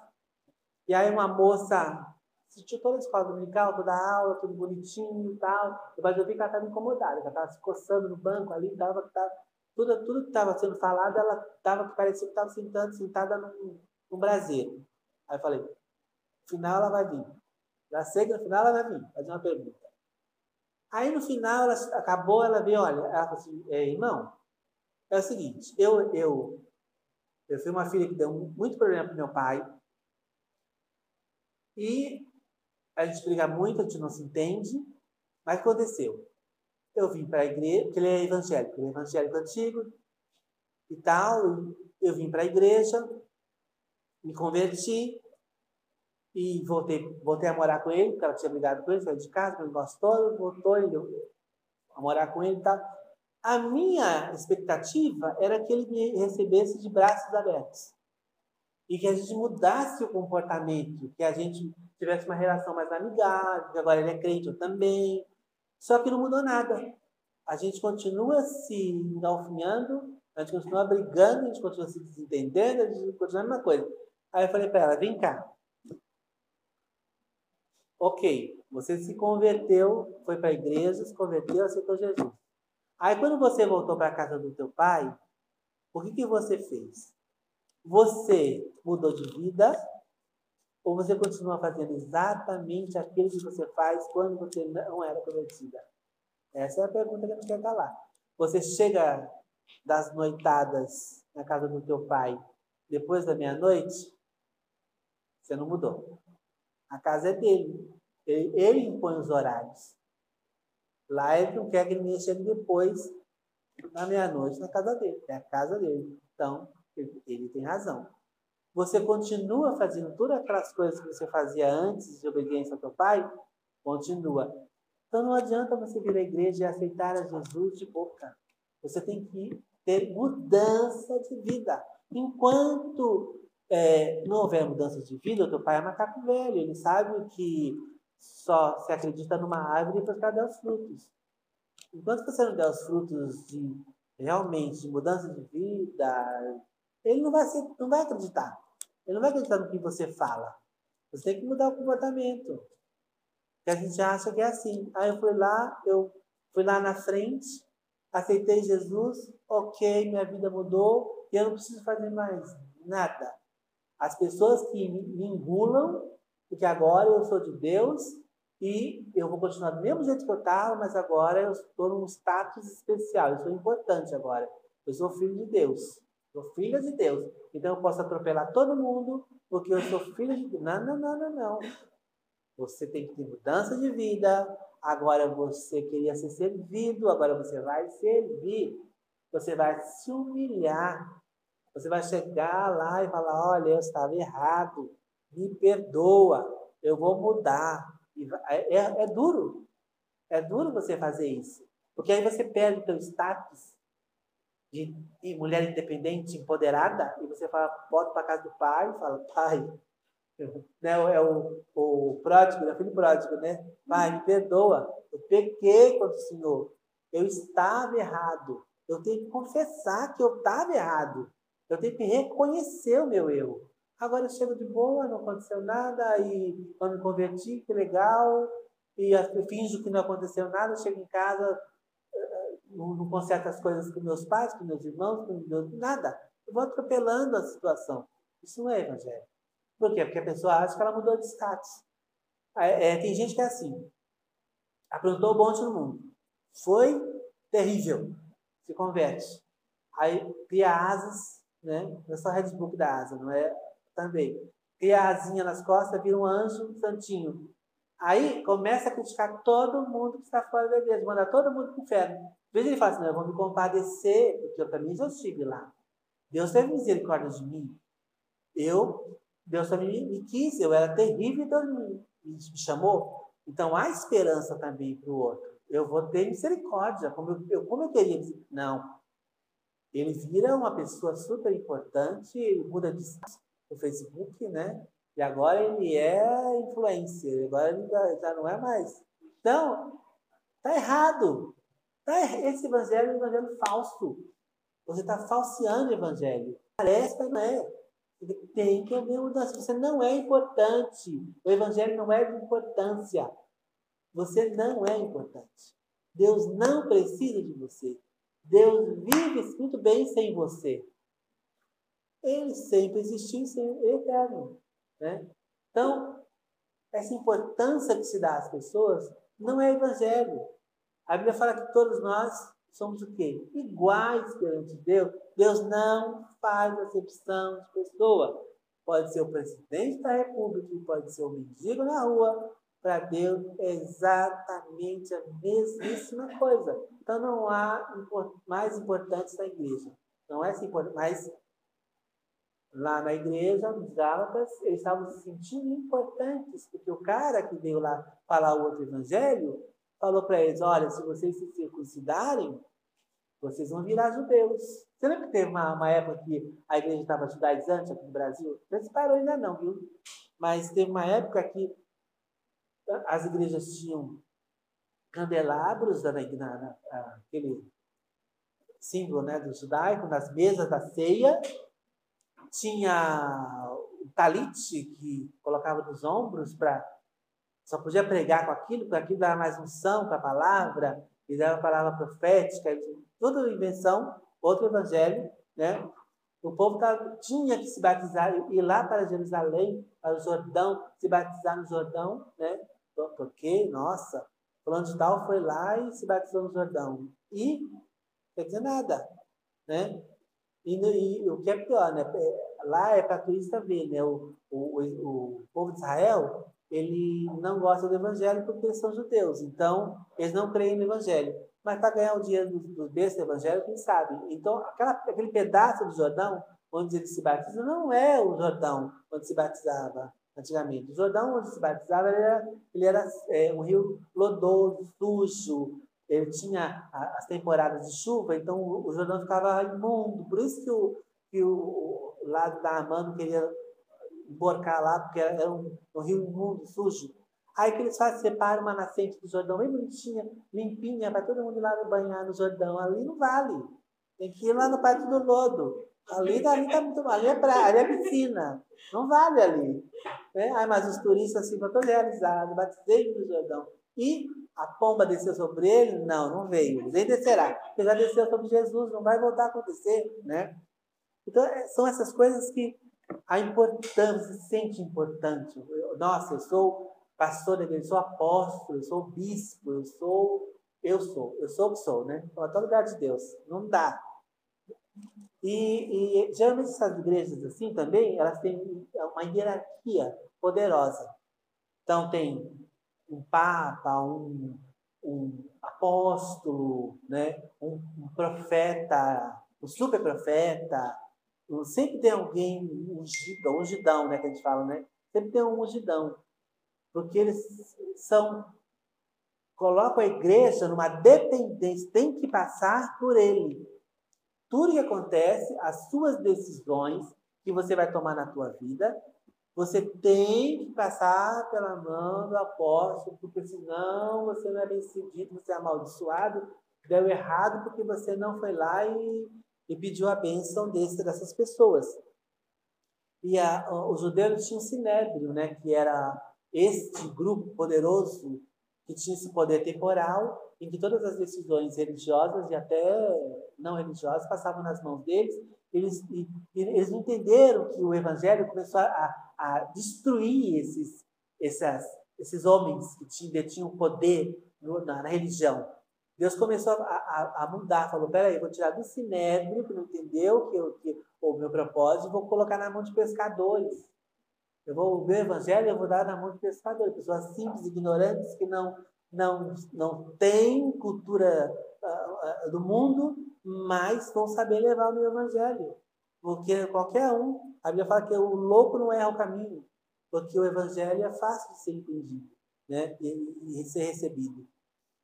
e aí uma moça assistiu toda a escola dominical, toda a aula, tudo bonitinho e tal. Mas eu vi que ela estava incomodada, que ela estava se coçando no banco ali, tava, tava, tudo, tudo que estava sendo falado, ela estava, parecia que estava sentada, sentada num, num braseiro. Aí eu falei, final ela vai vir. Já sei que no final ela vai vir, fazer uma pergunta. Aí no final ela acabou, ela veio, olha, ela falou assim, é, irmão, é o seguinte, eu, eu, eu fui uma filha que deu muito problema para meu pai. E a gente briga muito, a gente não se entende. Mas aconteceu? Eu vim para a igreja, porque ele é evangélico, ele é evangélico antigo e tal. Eu vim para a igreja, me converti e voltei, voltei a morar com ele, porque ela tinha brigado com ele, saiu de casa, ele gostou, voltou ele, a morar com ele e tal. A minha expectativa era que ele me recebesse de braços abertos. E que a gente mudasse o comportamento, que a gente tivesse uma relação mais amigável, que agora ele é crente, eu também. Só que não mudou nada. A gente continua se engalfinhando, a gente continua brigando, a gente continua se desentendendo, a gente continua a mesma coisa. Aí eu falei para ela, vem cá. Ok, você se converteu, foi para a igreja, se converteu, aceitou Jesus. Aí quando você voltou para a casa do teu pai, o que, que você fez? Você mudou de vida ou você continua fazendo exatamente aquilo que você faz quando você não era convertida? Essa é a pergunta que gente quer calar. Você chega das noitadas na casa do teu pai depois da meia-noite, você não mudou. A casa é dele. Ele, ele impõe os horários. Lá ele não quer que ninguém chegue depois, na meia-noite, na casa dele. É a casa dele. Então, ele, ele tem razão. Você continua fazendo todas aquelas coisas que você fazia antes de obediência ao teu pai? Continua. Então não adianta você vir à igreja e aceitar a Jesus de boca. Você tem que ter mudança de vida. Enquanto é, não houver mudança de vida, o teu pai é macaco velho. Ele sabe que só se acredita numa árvore ela der os frutos. Enquanto você não der os frutos de realmente de mudança de vida, ele não vai, ser, não vai acreditar. Ele não vai acreditar no que você fala. Você tem que mudar o comportamento. Que a gente acha que é assim. Aí eu fui lá, eu fui lá na frente, aceitei Jesus, ok, minha vida mudou e eu não preciso fazer mais nada. As pessoas que me engulam, porque agora eu sou de Deus e eu vou continuar do mesmo jeito que eu estava, mas agora eu estou num status especial, eu sou importante agora. Eu sou filho de Deus. Sou filha de Deus. Então eu posso atropelar todo mundo porque eu sou filho de Deus. Não, não, não, não, não. Você tem que ter mudança de vida. Agora você queria ser servido, agora você vai servir. Você vai se humilhar. Você vai chegar lá e falar: olha, eu estava errado. Me perdoa. Eu vou mudar. É, é, é duro. É duro você fazer isso. Porque aí você perde o seu status de, mulher independente, empoderada, e você fala, volta para casa do pai e fala, pai, né, é o, o pródigo, é o filho pródigo, né? Pai, me perdoa, eu pequei contra o Senhor, eu estava errado, eu tenho que confessar que eu estava errado, eu tenho que reconhecer o meu erro. Agora eu chego de boa, não aconteceu nada, e quando me converti, que legal, e finjo que não aconteceu nada, chego em casa, não, não conserto as coisas com meus pais, com meus irmãos, com meus, nada. Eu vou atropelando a situação. Isso não é evangelho. Por quê? Porque a pessoa acha que ela mudou de status. É, é, tem gente que é assim. Aprontou o monte no mundo. Foi terrível. Se converte. Aí cria asas, né? Não é só Redbook da asa, não é? Também. Cria asinha nas costas, vira um anjo santinho. Aí começa a criticar todo mundo que está fora da igreja, mandar todo mundo para o inferno. Às vezes ele fala assim, eu vou me compadecer, porque eu também já estive lá. Deus teve misericórdia de mim. Eu, Deus também me, quis, eu era terrível e Deus me, me chamou. Então há esperança também para o outro. Eu vou ter misericórdia, como eu, eu, como eu. Não. Ele vira uma pessoa super importante, muda de no Facebook, né? E agora ele é influencer, agora ele já não é mais. Então, tá errado. Tá, esse evangelho é um evangelho falso. Você está falseando o evangelho. Parece, mas não é. Tem que haver mudança. Você não é importante. O evangelho não é de importância. Você não é importante. Deus não precisa de você. Deus vive muito bem sem você. Ele sempre existiu sempre eterno. Né? Então, essa importância que se dá às pessoas não é evangelho. A Bíblia fala que todos nós somos o quê? Iguais perante Deus. Deus não faz acepção de pessoa. Pode ser o presidente da república, pode ser o mendigo na rua. Para Deus é exatamente a mesmíssima coisa. Então não há mais importantes na igreja. Não é mas lá na igreja, os Gálatas, eles estavam se sentindo importantes, porque o cara que veio lá falar o outro evangelho falou para eles: olha, se vocês se circuncidarem, vocês vão virar judeus. Você lembra que teve uma, uma época que a igreja estava judaizante aqui no Brasil? Não se parou ainda não, viu? Mas teve uma época que as igrejas tinham candelabros, na, na, na, aquele símbolo né, do judaico, nas mesas da ceia. Tinha o talite que colocava nos ombros para só podia pregar com aquilo, porque aquilo dava mais unção para a palavra, e dava a palavra profética, tudo invenção, outro evangelho, né? O povo tinha que se batizar, ir lá para Jerusalém, para o Jordão, se batizar no Jordão, né? Porque, nossa, fulano de tal foi lá e se batizou no Jordão. E quer dizer nada, né? E, e, o que é pior, né? Lá é para turista ver, né? O, o, o, povo de Israel ele não gosta do evangelho porque eles são judeus. Então, eles não creem no evangelho. Mas para ganhar o dinheiro do, do desse evangelho, quem sabe? Então, aquela, aquele pedaço do Jordão onde ele se batiza não é o Jordão onde se batizava antigamente. O Jordão onde se batizava ele era, ele era é, um rio lodoso, sujo, ele tinha as temporadas de chuva, então o Jordão ficava imundo. Por isso que o, que o lado da Amã queria emborcar lá, porque era um, um rio imundo, sujo. Aí que eles fazem, separam uma nascente do Jordão bem bonitinha, limpinha, para todo mundo ir lá banhar no Jordão. Ali não vale. Tem que ir lá no Parque do Lodo. Ali, ali tá muito ali é praia, ali é piscina. Não vale ali. Né? Aí, mas os turistas assim, todos realizados, batizei no Jordão. E a pomba desceu sobre ele? Não, não veio. Nem descerá. Porque já desceu sobre Jesus, não vai voltar a acontecer, né? Então, é, são essas coisas que a importância, se sente importante. Nossa, eu sou pastor, eu sou apóstolo, eu sou bispo, eu sou. Eu sou, eu sou o que sou, né? Estou a todo lugar de Deus. Não dá. E, e geralmente essas igrejas assim também, elas têm uma hierarquia poderosa. Então tem um papa, um, um apóstolo, né? um, um profeta, um super profeta, Sempre tem alguém ungido, ungidão, né, que a gente fala, né? Sempre tem um ungidão. Porque eles são colocam a igreja numa dependência, tem que passar por ele. Tudo que acontece, as suas decisões que você vai tomar na tua vida, você tem que passar pela mão do apóstolo, porque senão você não é bem sucedido, você é amaldiçoado, deu errado porque você não foi lá e e pediu a bênção desse, dessas pessoas. E a, os judeus tinham Sinédrio, né, que era este grupo poderoso que tinha esse poder temporal, em que todas as decisões religiosas e até não religiosas passavam nas mãos deles. Eles, e, eles entenderam que o evangelho começou a, a destruir esses, esses, esses homens que tinham, poder na, na religião. Deus começou a, a, a mudar, falou, peraí, vou tirar do sinédrio, que não entendeu que, eu, que o meu propósito, vou colocar na mão de pescadores. Eu vou, o meu evangelho eu vou dar na mão de pescadores, pessoas simples, ignorantes, que não, não, não têm cultura uh, uh, do mundo, mas vão saber levar o meu evangelho. Porque qualquer um, a Bíblia fala que o louco não erra o caminho, porque o evangelho é fácil de ser entendido né? e, e ser recebido.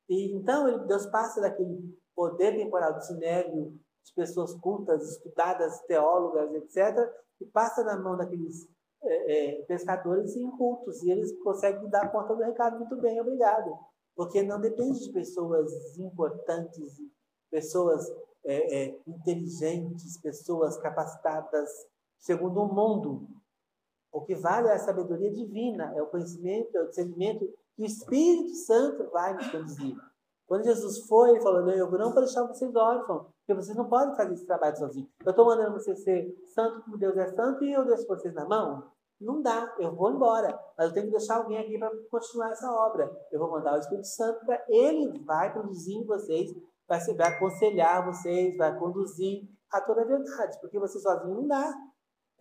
E então ele, Deus passa daquele poder temporal do sinédrio, de pessoas cultas, estudadas, teólogas, etc., e passa na mão daqueles é, é, pescadores incultos, e eles conseguem dar conta do recado muito bem, obrigado. Porque não depende de pessoas importantes, pessoas é, é inteligentes, pessoas capacitadas segundo o mundo. O que vale é a sabedoria divina, é o conhecimento, é o discernimento que o Espírito Santo vai nos conduzir. Quando Jesus foi, ele falou: Eu não vou deixar vocês órfãos, porque vocês não podem fazer esse trabalho sozinhos. Eu estou mandando vocês ser santo como Deus é santo e eu deixo vocês na mão? Não dá, eu vou embora. Mas eu tenho que deixar alguém aqui para continuar essa obra. Eu vou mandar o Espírito Santo para ele vai produzir em vocês, vai, vai aconselhar vocês, vai conduzir a toda a verdade, porque você sozinho não dá.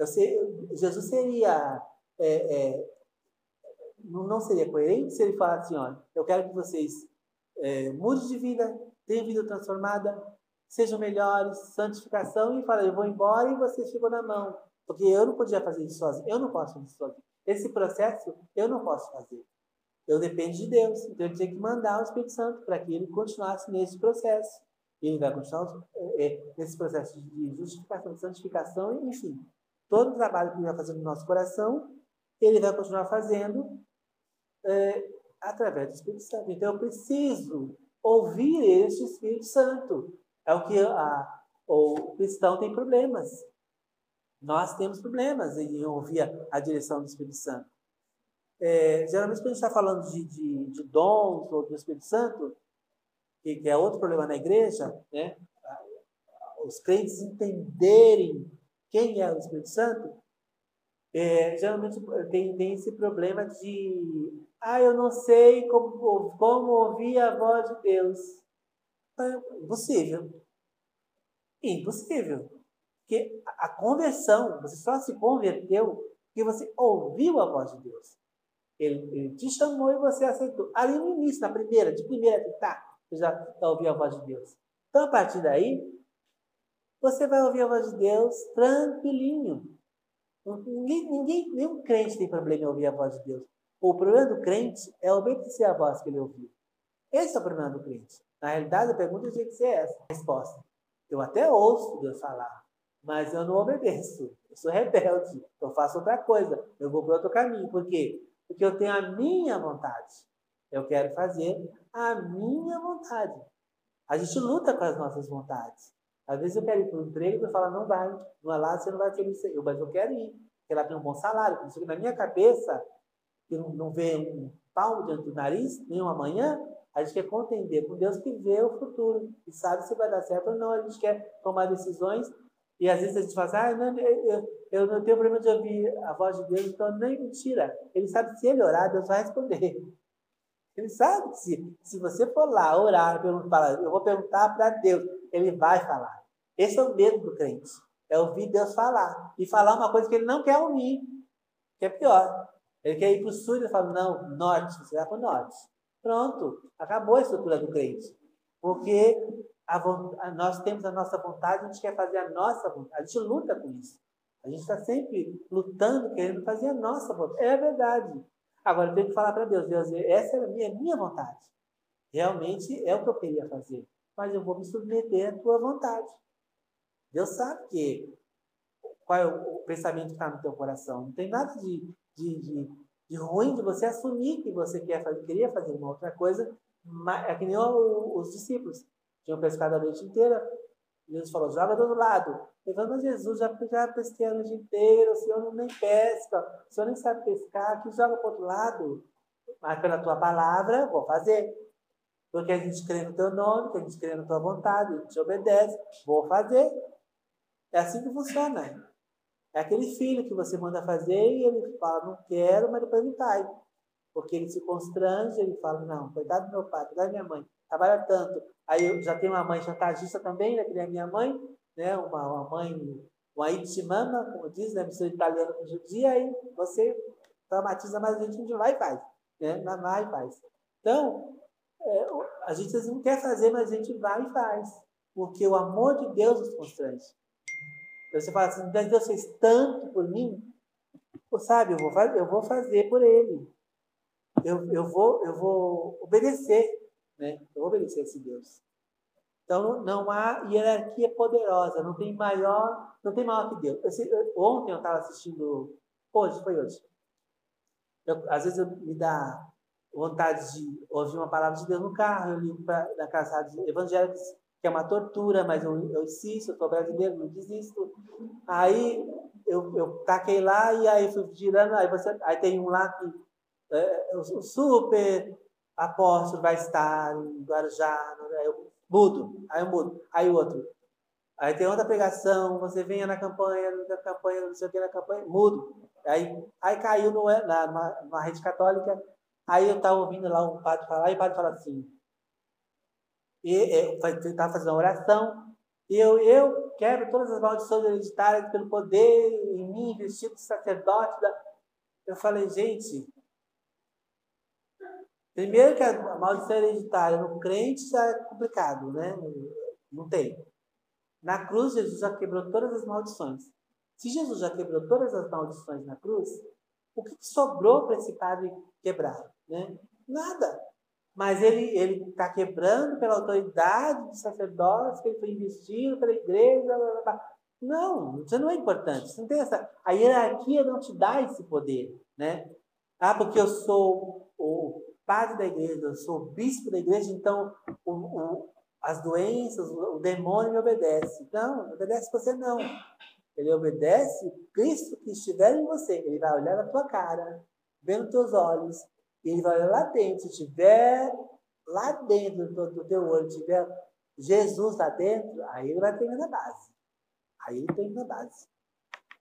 Sei, Jesus seria é, é, não seria coerente se ele falasse assim, olha, eu quero que vocês é, mudem de vida, tenham vida transformada, sejam melhores, santificação, e fala, eu vou embora e vocês ficam na mão. Porque eu não podia fazer isso sozinho, eu não posso fazer isso sozinho. Esse processo eu não posso fazer. Eu dependo de Deus, então ele tinha que mandar o Espírito Santo para que ele continuasse nesse processo. Ele vai continuar é, nesse processo de justificação, de santificação, enfim. Todo o trabalho que ele vai fazer no nosso coração, ele vai continuar fazendo é, através do Espírito Santo. Então eu preciso ouvir este Espírito Santo. É o que a, o cristão tem problemas. Nós temos problemas em ouvir a, a direção do Espírito Santo. É, geralmente, quando a gente está falando de, de, de, dons ou do Espírito Santo, que, que é outro problema na igreja, né? os crentes entenderem quem é o Espírito Santo, é, geralmente tem, tem esse problema de ah, eu não sei como, como ouvir a voz de Deus. É impossível. Impossível. Porque a conversão, você só se converteu porque você ouviu a voz de Deus. Ele, ele, te chamou e você aceitou. Ali no início, na primeira, de primeira, tá, você já tá ouvindo a voz de Deus. Então, a partir daí, você vai ouvir a voz de Deus tranquilinho. Ninguém, ninguém, nenhum crente tem problema em ouvir a voz de Deus. O problema do crente é obedecer a voz que ele ouviu. Esse é o problema do crente. Na realidade, a pergunta tinha que ser essa. A resposta. Eu até ouço Deus falar, mas eu não obedeço. Eu sou rebelde. Eu faço outra coisa. Eu vou para outro caminho. Por quê? Porque eu tenho a minha vontade. Eu quero fazer a minha vontade. A gente luta com as nossas vontades. Às vezes eu quero ir para o emprego e falo, não vai, não vai lá, você não vai ter isso. Eu, mas eu quero ir, porque lá tem um bom salário. Porque na minha cabeça, que não, não vê um palmo diante do nariz, nem um amanhã, a gente quer contender com Deus que vê o futuro e sabe se vai dar certo ou não. A gente quer tomar decisões e às vezes a gente fala assim, ah, não, eu, eu não tenho problema de ouvir a voz de Deus, então nem mentira. Ele sabe se ele orar, Deus vai responder. Ele sabe se, se você for lá orar, falar, eu vou perguntar para Deus, ele vai falar. Esse é o medo do crente. É ouvir Deus falar. E falar uma coisa que ele não quer ouvir. Que é pior. Ele quer ir para o sul e fala, não, norte, você vai para o norte. Pronto, acabou a estrutura do crente. Porque a, a, nós temos a nossa vontade, a gente quer fazer a nossa vontade. A gente luta com isso. A gente está sempre lutando, querendo fazer a nossa vontade. É verdade. Agora eu tenho que falar para Deus, Deus, essa é a minha, minha vontade. Realmente é o que eu queria fazer. Mas eu vou me submeter à tua vontade. Deus sabe que qual é o pensamento que está no teu coração. Não tem nada de, de, de de ruim de você assumir que você quer fazer, queria fazer uma outra coisa, mas é que nem os discípulos. Tinham pescado a noite inteira. Jesus falou, joga do outro lado. Levando a Jesus, já, já pesquei a noite inteira, o senhor nem pesca, o senhor nem sabe pescar, que joga para o outro lado. Mas pela tua palavra, vou fazer. Porque a gente crê no teu nome, que a gente crê na tua vontade, a gente obedece, vou fazer. É assim que funciona. É aquele filho que você manda fazer e ele fala, não quero, mas depois ele faz. Porque ele se constrange, ele fala, não, coitado do meu pai, cuidado da minha mãe, trabalha tanto. Aí eu já tenho uma mãe chantagista também, né, que é minha mãe, né, uma, uma mãe, uma itimama, como diz, né, mistura italiana com judia, aí você traumatiza mais a gente, vai e faz. Né, vai e faz. Então, é, a gente não quer fazer, mas a gente vai e faz. Porque o amor de Deus nos constrange. Você fala assim, Deus fez tanto por mim, sabe, eu vou fazer, eu vou fazer por ele. Eu, eu, vou, eu vou obedecer, né? Eu vou obedecer a esse Deus. Então não há hierarquia poderosa, não tem maior, não tem maior que Deus. Ontem eu estava assistindo, hoje foi hoje. Eu, às vezes eu, me dá vontade de ouvir uma palavra de Deus no carro, eu ligo para casa evangélicos que é uma tortura, mas eu, eu insisto, eu sou brasileiro, não desisto. Aí eu, eu taquei lá e aí fui girando, aí, você, aí tem um lá que é, o super apóstolo vai estar em Guarujá, aí eu mudo, aí eu mudo, aí o outro. Aí tem outra pregação, você venha na campanha, na campanha, não sei o que, na campanha, mudo. Aí, aí caiu no, na, numa rede católica, aí eu estava ouvindo lá um padre falar, e o padre fala assim, e estava fazendo uma oração, e eu, eu quero todas as maldições hereditárias pelo poder em mim, vestido de sacerdote. Da... Eu falei, gente, primeiro que a maldição hereditária no crente já é complicado, né? Não tem. Na cruz, Jesus já quebrou todas as maldições. Se Jesus já quebrou todas as maldições na cruz, o que sobrou para esse padre quebrar? Né? Nada. Mas ele está quebrando pela autoridade de sacerdócio que ele foi investido pela igreja. Blá, blá, blá. Não, isso não é importante. Não tem essa, a hierarquia não te dá esse poder. Né? Ah, porque eu sou o padre da igreja, eu sou o bispo da igreja, então o, o, as doenças, o, o demônio me obedece. Não, obedece você não. Ele obedece Cristo que estiver em você. Ele vai olhar na tua cara, ver nos teus olhos, ele vai lá dentro, se tiver lá dentro do, do teu olho, tiver Jesus lá dentro, aí ele vai ter na base. Aí ele tem na base.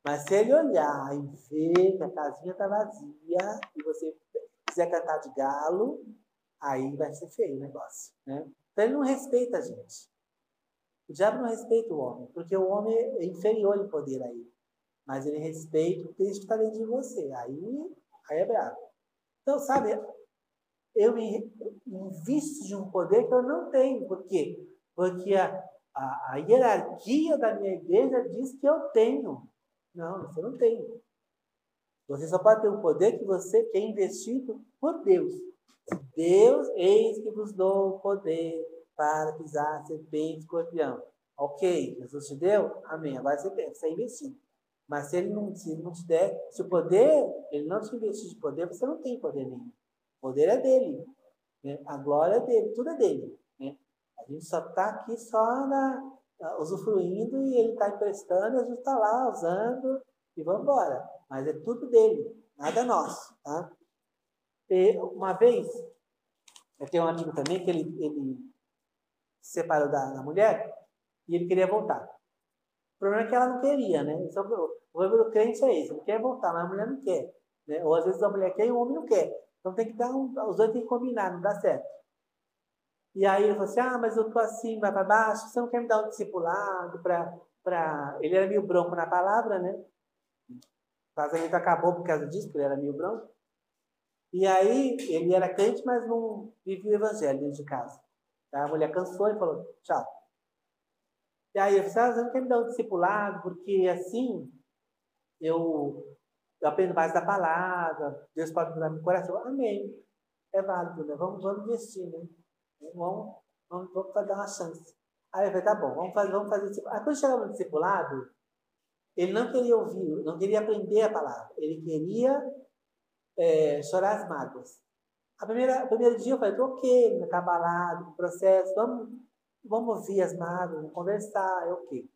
Mas se ele olhar e ver que a casinha está vazia e você quiser cantar de galo, aí vai ser feio o negócio. Né? Então ele não respeita a gente. O diabo não respeita o homem, porque o homem é inferior em poder a ele. Mas ele respeita o Cristo que está dentro de você. Aí, aí é bravo. Então, sabe, eu me invisto de um poder que eu não tenho. Por quê? Porque a, a, a hierarquia da minha igreja diz que eu tenho. Não, você não tem. Você só pode ter o poder que você é investido por Deus. Deus, eis que vos dou o poder para pisar serpente e escorpião. Ok, Jesus te deu? Amém. Agora você, você é investido. Mas se ele, não, se ele não te der, se o poder, ele não te investir de poder, você não tem poder nenhum. O poder é dele. Né? A glória é dele, tudo é dele. Né? A gente só está aqui só na, usufruindo e ele está emprestando a gente está lá usando e vamos embora. Mas é tudo dele, nada nosso. Tá? E uma vez, eu tenho um amigo também que ele, ele se separou da, da mulher e ele queria voltar. O problema é que ela não queria, né? Então, o problema do crente é esse, ele quer voltar, mas a mulher não quer. Né? Ou às vezes a mulher quer e o homem não quer. Então tem que dar um, os dois têm que combinar, não dá certo. E aí ele falou assim: Ah, mas eu tô assim, vai para baixo, você não quer me dar um discipulado para. Pra... Ele era meio bronco na palavra, né? O casamento acabou por causa disso, porque ele era meio bronco. E aí ele era crente, mas não vivia o evangelho dentro de casa. A mulher cansou e falou: Tchau. E aí eu falei: ah, Você não quer me dar um discipulado, porque assim eu, eu aprendo mais da palavra, Deus pode mudar meu coração. Amém. É válido, né? Vamos, vamos investir, né? Vamos, vamos, vamos dar uma chance. Aí eu falei, tá bom, vamos fazer, vamos fazer discipulado. Aí quando chegava no discipulado, ele não queria ouvir, não queria aprender a palavra. Ele queria é, chorar as mágoas. A primeira, o primeiro dia eu falei, ok, ele está abalado, o processo, vamos, vamos ouvir as mágoas, vamos conversar, é ok.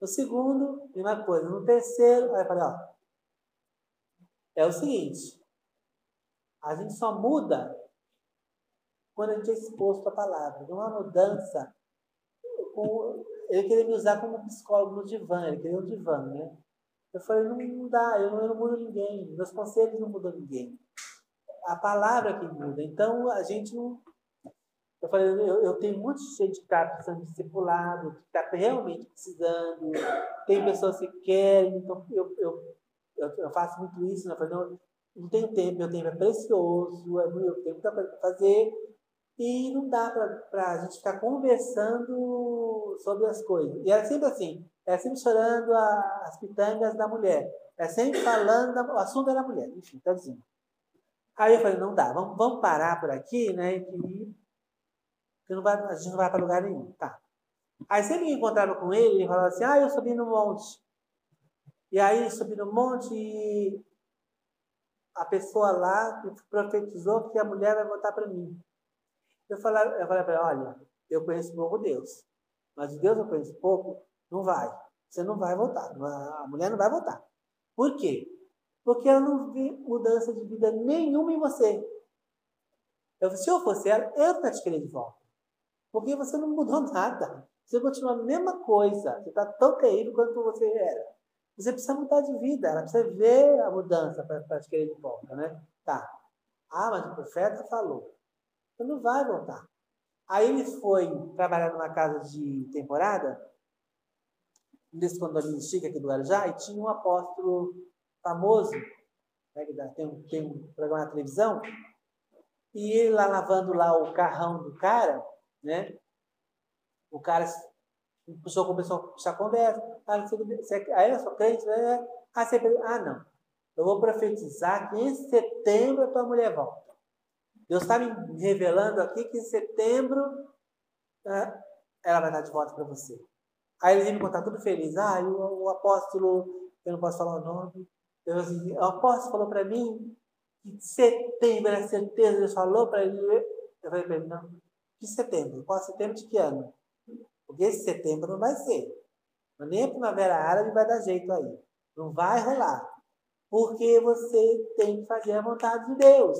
No segundo, mesma coisa. No terceiro, aí eu falei, ó, é o seguinte, a gente só muda quando a gente é exposto à palavra. Uma mudança. Com, ele queria me usar como psicólogo no divã, ele queria um divã, né? Eu falei, não, não dá, eu não, eu não mudo ninguém, meus conselhos não mudam ninguém. A palavra que muda. Então, a gente não. Eu falei, eu, eu tenho muita gente que está precisando de discipulado, que está realmente precisando, tem pessoas que querem, então eu, eu, eu, eu faço muito isso, né? eu falei, não, não tenho tempo, meu tempo é precioso, eu tenho muita coisa para fazer, e não dá para a gente ficar conversando sobre as coisas. E era sempre assim, era sempre chorando a, as pitangas da mulher. É sempre falando, da, o assunto era mulher, enfim, tá dizendo. Aí eu falei, não dá, vamos, vamos parar por aqui, né? Que, que não vai, a gente não vai para lugar nenhum. Tá. Aí sempre que encontrava com ele, ele falava assim, ah, eu subi no monte. E aí subi no monte e a pessoa lá profetizou que a mulher vai voltar para mim. Eu falei, eu falei para ela, olha, eu conheço pouco Deus, mas o Deus eu conheço pouco, não vai. Você não vai voltar. A mulher não vai voltar. Por quê? Porque ela não vê mudança de vida nenhuma em você. Eu, se eu fosse ela, eu querendo de volta. Porque você não mudou nada. Você continua a mesma coisa. Você está tão terrível quanto você era. Você precisa mudar de vida. Ela precisa ver a mudança para querer de volta, né? Tá. Ah, mas o profeta falou. Você não vai voltar. Aí ele foi trabalhar numa casa de temporada, nesse condomínio chique aqui do Guarujá, e tinha um apóstolo famoso, né, que tem, um, tem um programa na televisão, e ele lá lavando lá o carrão do cara, né? O cara o pessoal começou a puxar conversa. Ah, você, aí eu sou crente, né? Ah, você, ah, não. Eu vou profetizar que em setembro a tua mulher volta. Deus está me revelando aqui que em setembro né, ela vai dar de volta para você. Aí ele vem me contar tudo feliz. Ah, o, o, apóstolo, eu não posso falar o nome. Assim, o apóstolo falou para mim que em setembro, era certeza, Deus falou para ele. Eu falei para ele, não, de setembro. Qual setembro de que ano? Porque esse setembro não vai ser. Nem a primavera árabe vai dar jeito aí. Não vai rolar. Porque você tem que fazer a vontade de Deus.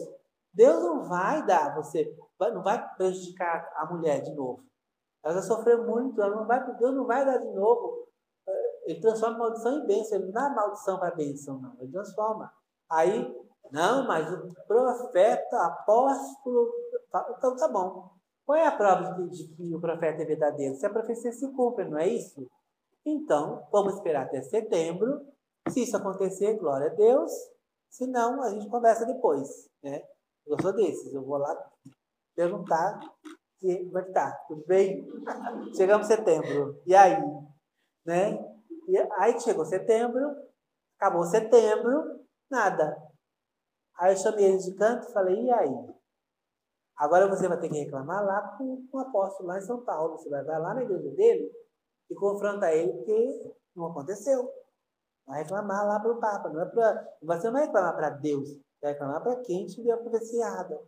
Deus não vai dar você, não vai prejudicar a mulher de novo. Ela já sofreu muito, ela não vai, Deus não vai dar de novo. Ele transforma maldição em bênção, ele não dá maldição para bênção, não, ele transforma. Aí, não, mas o profeta, apóstolo, então tá bom. Qual é a prova de, que o profeta é verdadeiro? Se a profecia se cumpre, não é isso? Então, vamos esperar até setembro. Se isso acontecer, glória a Deus. Se não, a gente conversa depois. Né? Eu sou desses, eu vou lá perguntar se como é que tá, tudo bem? Chegamos em setembro, e aí? Né? E aí chegou setembro, acabou setembro, nada. Aí eu chamei ele de canto e falei, e aí? Agora você vai ter que reclamar lá com, o apóstolo lá em São Paulo. Você vai, vai lá na igreja dele e confrontar ele porque não aconteceu. Vai reclamar lá para o Papa. Não é pra, você não vai reclamar para Deus, vai reclamar para quem a profeciada.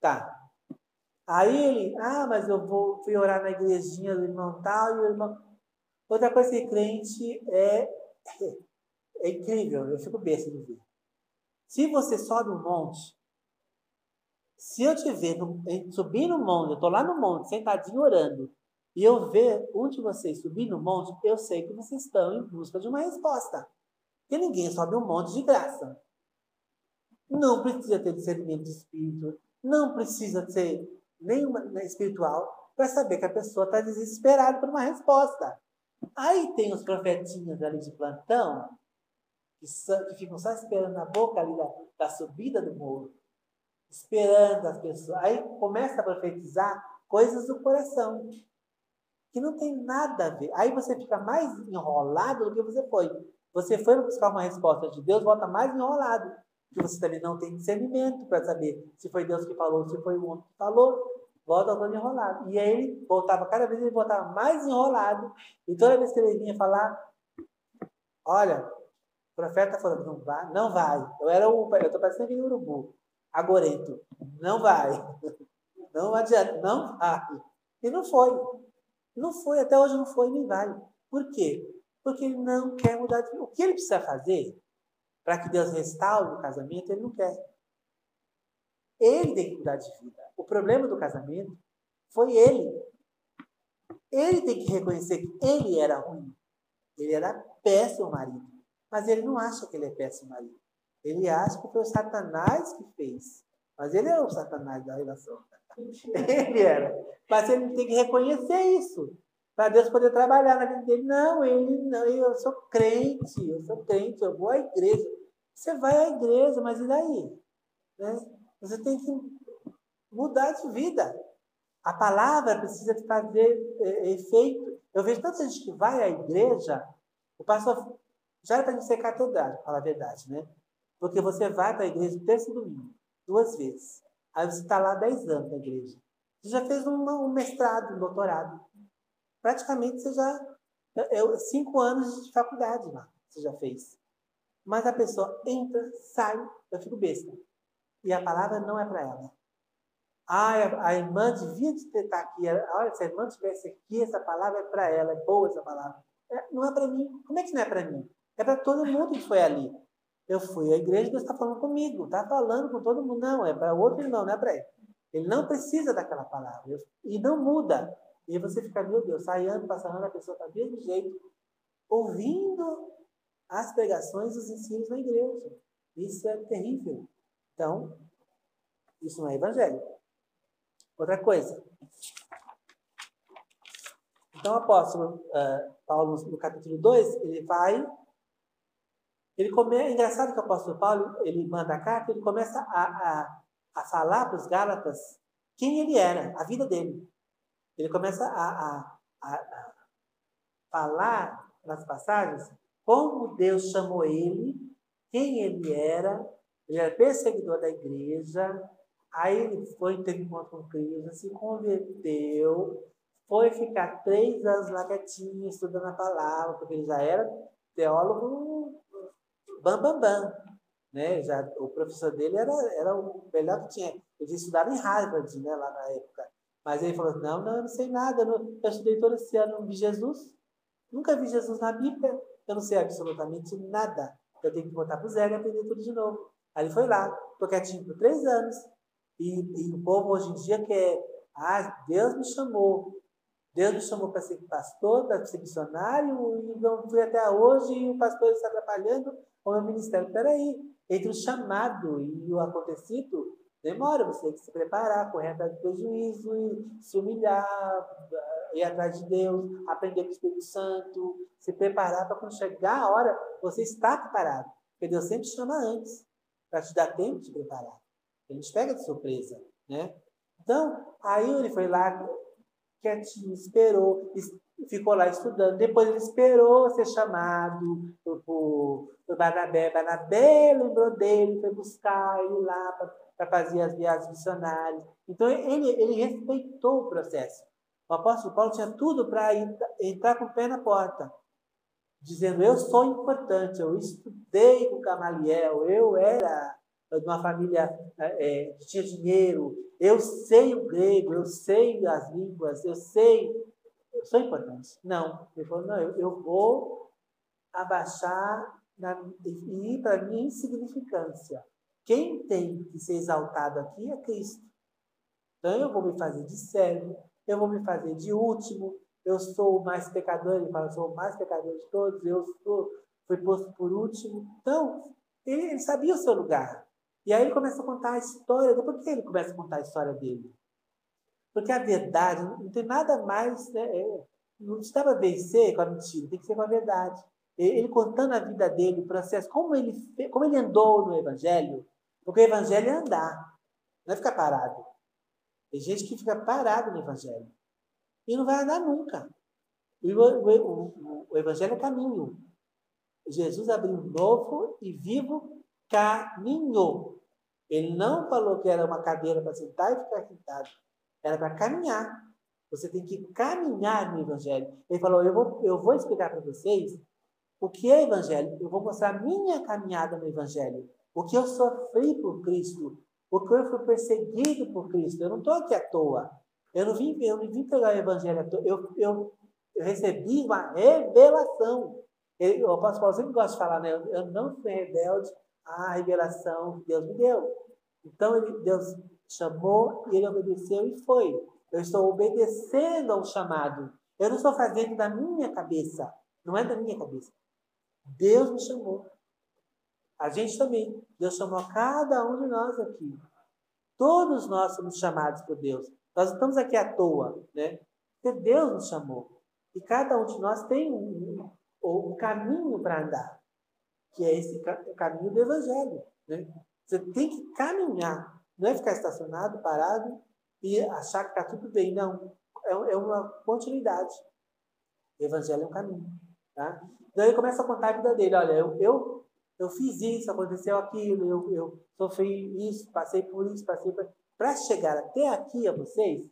Tá. Aí ele, ah, mas eu vou, fui orar na igrejinha do irmão tal e o irmão. Outra coisa que crente é, é incrível, eu fico besta de ver. Se você sobe um monte, se eu te ver no, no monte, eu estou lá no monte, sentadinho orando, e eu ver um de vocês subir no monte, eu sei que vocês estão em busca de uma resposta. Porque ninguém sobe um monte de graça. Não precisa ter discernimento de espírito, não precisa ser nenhuma né, espiritual para saber que a pessoa está desesperada por uma resposta. Aí tem os profetinhas ali de plantão, que, que ficam só esperando na boca ali da, da subida do morro, esperando as pessoas. Aí começa a profetizar coisas do coração, que não tem nada a ver. Aí você fica mais enrolado do que você foi. Você foi buscar uma resposta de Deus, volta mais enrolado. Porque você também não tem discernimento para saber se foi Deus que falou, se foi o homem que falou. Volta todo enrolado. E aí ele voltava, cada vez ele voltava mais enrolado. E toda vez que ele vinha falar, olha, profeta falando, não vai, não vai. Eu era o, eu tô parecendo aquele urubu, agorento. Não vai. Não adianta, não vai. E não foi. Não foi, até hoje não foi nem vai. Por quê? Porque ele não quer mudar de vida. O que ele precisa fazer para que Deus restaure o casamento, ele não quer. Ele tem que mudar de vida. O problema do casamento foi ele. Ele tem que reconhecer que ele era ruim. Ele era péssimo marido. Mas ele não acha que ele é péssimo marido. Ele acha que foi o Satanás que fez. Mas ele é o Satanás da relação. Ele era. Mas ele tem que reconhecer isso. Para Deus poder trabalhar na vida dele. Não, ele não. Eu sou crente. Eu sou crente. Eu vou à igreja. Você vai à igreja, mas e daí? Né? Você tem que mudar de vida. A palavra precisa fazer é, efeito. Eu vejo tanta gente que vai à igreja. O pastor já era para gente ser catedrático, falar a verdade, né? Porque você vai para a igreja terça e domingo, duas vezes. Aí você está lá dez anos na igreja. Você já fez um, um mestrado, um doutorado. Praticamente você já. É, cinco anos de faculdade lá, você já fez. Mas a pessoa entra, sai, eu fico besta. E a palavra não é para ela. Ah, a irmã devia estar tá aqui. Olha, se a irmã estivesse aqui, essa palavra é para ela, é boa essa palavra. É, não é para mim. Como é que não é para mim? É para todo mundo que foi ali. Eu fui à igreja, Deus está falando comigo, está falando com todo mundo. Não, é para outro irmão, não é para ele. Ele não precisa daquela palavra. E não muda. E você fica, meu Deus, sai ano, passa ano, a pessoa está do mesmo jeito, ouvindo as pregações, os ensinos na igreja. Isso é terrível. Então, isso não é evangelho. Outra coisa. Então, o apóstolo uh, Paulo, no capítulo 2, ele vai ele come... É engraçado que o apóstolo Paulo, ele manda a carta, ele começa a, a, a falar para os Gálatas quem ele era, a vida dele. Ele começa a, a, a falar nas passagens como Deus chamou ele, quem ele era, ele era perseguidor da igreja, aí ele foi ter encontro com Cristo, se converteu, foi ficar três anos lá quietinho, estudando a palavra, porque ele já era teólogo bam, bam, bam. Né? Já, o professor dele era, era o melhor que tinha. Ele tinha estudado em Harvard né, lá na época. Mas ele falou: não, não, eu não sei nada. Eu, estudei todo esse ano, não vi Jesus. Nunca vi Jesus na Bíblia. Eu não sei absolutamente nada. Eu tenho que voltar para o zero e aprender tudo de novo. Aí ele foi lá, ficou quietinho por três anos. E, e o povo hoje em dia quer. Ah, Deus me chamou. Deus me chamou para ser pastor, para ser missionário, e não fui até hoje, e o pastor está atrapalhando o meu ministério. Peraí, entre o chamado e o acontecido, demora, você tem que se preparar, correr atrás do prejuízo, se humilhar, ir atrás de Deus, aprender com o Espírito Santo, se preparar para quando chegar a hora, você está preparado. Porque Deus sempre chama antes, para te dar tempo de preparar. Ele nos pega de surpresa, né? Então, aí ele foi lá, quietinho, esperou, ficou lá estudando. Depois ele esperou ser chamado por, por Barnabé. Barnabé lembrou dele, foi buscar ele lá para fazer as viagens missionárias. Então, ele, ele respeitou o processo. O apóstolo Paulo tinha tudo para entrar com o pé na porta, dizendo: Eu sou importante, eu estudei com Gamaliel, eu era de uma família é, que tinha dinheiro, eu sei o grego, eu sei as línguas, eu sei, eu sou importante. Não, ele falou: Não, eu, eu vou abaixar na, e ir para a minha insignificância. Quem tem que ser exaltado aqui é Cristo. Então eu vou me fazer de servo, eu vou me fazer de último, eu sou o mais pecador, ele fala, sou o mais pecador de todos, eu sou, fui posto por último. Então, ele, ele sabia o seu lugar. E aí ele começa a contar a história. Por que ele começa a contar a história dele? Porque a verdade não tem nada mais. Né, é, não estava vencer com a mentira, tem que ser com a verdade. Ele contando a vida dele, o processo, como ele, como ele andou no Evangelho, porque o Evangelho é andar, não é ficar parado. Tem gente que fica parado no Evangelho e não vai andar nunca. O, o, o, o Evangelho é caminho. Jesus abriu um novo e vivo caminho. Ele não falou que era uma cadeira para sentar e ficar sentado. Era para caminhar. Você tem que caminhar no Evangelho. Ele falou: Eu vou, eu vou explicar para vocês o que é Evangelho. Eu vou mostrar a minha caminhada no Evangelho. O que eu sofri por Cristo. Porque eu fui perseguido por Cristo. Eu não estou aqui à toa. Eu não vim, eu não vim pegar o evangelho à toa. Eu, eu, eu recebi uma revelação. O apóstolo Paulo sempre gosta de falar, né? Eu, eu não fui rebelde à revelação que Deus me deu. Então, ele, Deus chamou e ele obedeceu e foi. Eu estou obedecendo ao chamado. Eu não estou fazendo da minha cabeça. Não é da minha cabeça. Deus me chamou. A gente também. Deus chamou cada um de nós aqui. Todos nós somos chamados por Deus. Nós não estamos aqui à toa, né? Porque Deus nos chamou. E cada um de nós tem um, um, caminho para andar, que é esse caminho do Evangelho. Né? Você tem que caminhar, não é ficar estacionado, parado e achar que está tudo bem. Não, é, é uma continuidade. O Evangelho é um caminho. Tá? Então ele começa a contar a vida dele. Olha, eu, eu eu fiz isso, aconteceu aquilo, eu, eu sofri isso, passei por isso, passei por Para chegar até aqui a vocês,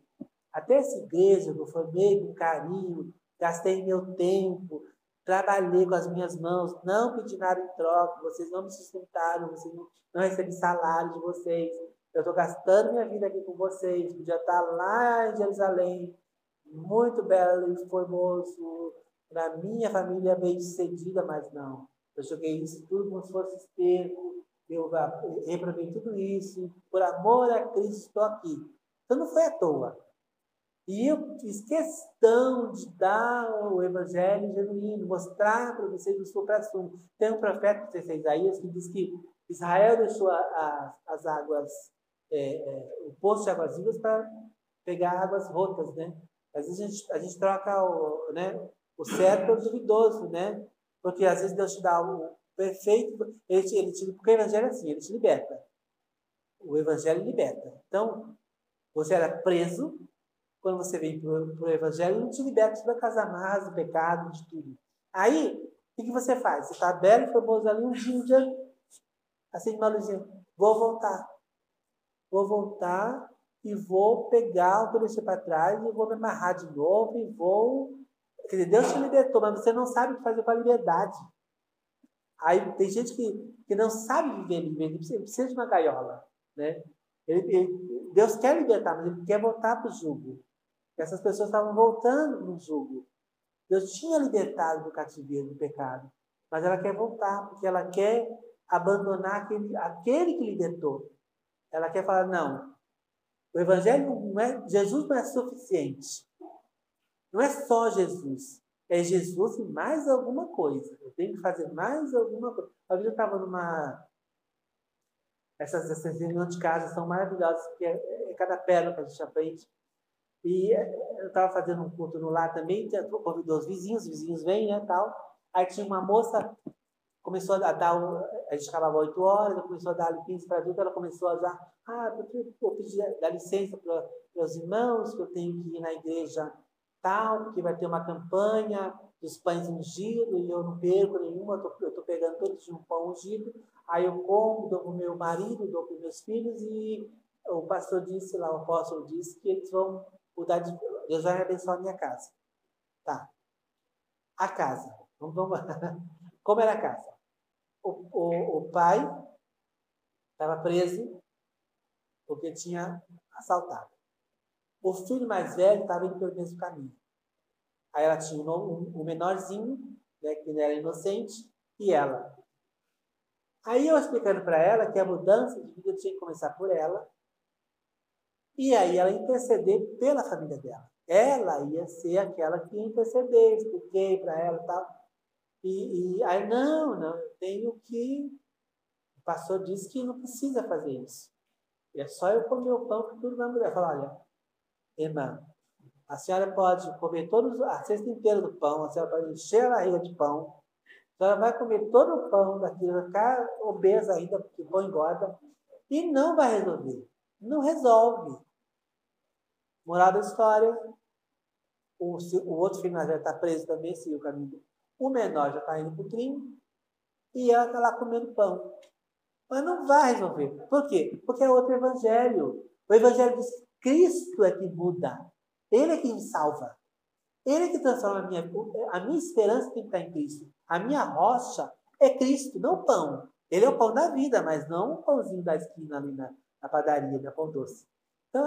até essa igreja que eu formei com carinho, gastei meu tempo, trabalhei com as minhas mãos, não pedi nada em troca, vocês não me sustentaram, vocês não, não recebi salário de vocês. Eu estou gastando minha vida aqui com vocês, podia estar lá em Jerusalém, muito belo e formoso, na minha família bem sucedida, mas não. Eu joguei isso tudo como se fosse esterco. Eu reprovei tudo isso. Por amor a Cristo, estou aqui. Então não foi à toa. E eu fiz questão de dar o evangelho genuíno, mostrar para vocês o supra-sumo. Tem um profeta, sei se Isaías, que diz que Israel deixou a, a, as águas, é, é, o poço de águas vivas para pegar águas rotas, né? Às vezes a gente, a gente troca o, né, o certo pelo duvidoso, né? Porque às vezes Deus te dá o perfeito, ele te, ele te, porque o evangelho é assim, ele te liberta. O evangelho liberta. Então, você era preso, quando você vem para o evangelho, ele te liberta de casa mais, do pecado, de tudo. Aí, o que, você faz? Você está belo e famoso ali, um dia, assim, uma luzinha, vou voltar. Vou voltar e vou pegar o que eu deixei para trás e vou me amarrar de novo e vou Quer dizer, Deus te libertou, mas você não sabe o que fazer com a liberdade. Aí tem gente que, que não sabe viver livre, ele precisa, de uma gaiola. Né? Ele, ele, Deus quer libertar, mas ele quer voltar para o jugo. Essas pessoas estavam voltando no jugo. Deus tinha libertado do cativeiro do pecado, mas ela quer voltar, porque ela quer abandonar aquele, aquele que libertou. Ela quer falar, não, o Evangelho não é, Jesus não é suficiente. Não é só Jesus. É Jesus e mais alguma coisa. Eu tenho que fazer mais alguma coisa. A vida estava numa. Essas, essas reuniões de casa são maravilhosas, porque é, é cada pérola que a gente aprende. E é, eu estava fazendo um culto no lar também, convidou os vizinhos, os vizinhos vêm, né, tal. Aí tinha uma moça, começou a dar, a gente acabava 8 horas, eu começou a dar 15 para adulto, ela começou a já, ah, vou pedir licença para os irmãos, que eu tenho que ir na igreja tal, porque vai ter uma campanha dos pães ungidos e eu não perco nenhuma, eu estou pegando todos de um pão ungido, aí eu como, dou para o meu marido, dou para os meus filhos e o pastor disse lá, o apóstolo disse que eles vão mudar de. Deus vai abençoar a minha casa. Tá. A casa. Vamos, vamos. Como era a casa? O, o, o pai estava preso porque tinha assaltado. O filho mais velho estava indo pelo mesmo caminho. Aí ela tinha um, um, um menorzinho, né, que era inocente, e ela. Aí eu explicando para ela que a mudança de vida tinha que começar por ela, e aí ela interceder pela família dela. Ela ia ser aquela que ia interceder, expliquei para ela tal. E, e aí, não, não, eu tenho que. O pastor disse que não precisa fazer isso. É só eu comer o pão que tudo vai mudar. Fala, olha, irmã, a senhora pode comer todos, a cesta inteira do pão, a senhora pode encher a barriga de pão, a senhora vai comer todo o pão daquilo, ficar obesa ainda, porque o pão engorda, e não vai resolver. Não resolve. Moral da história, o, o outro filho velho está preso também, seguiu o caminho. O menor já está indo para o crime e ela está lá comendo pão. Mas não vai resolver. Por quê? Porque é outro evangelho. O evangelho diz Cristo é que muda. Ele é que me salva. Ele é que transforma a minha... A minha esperança tem que estar em Cristo. A minha rocha é Cristo, não o pão. Ele é o pão da vida, mas não o pãozinho da esquina ali na, na padaria, da pão doce. Então,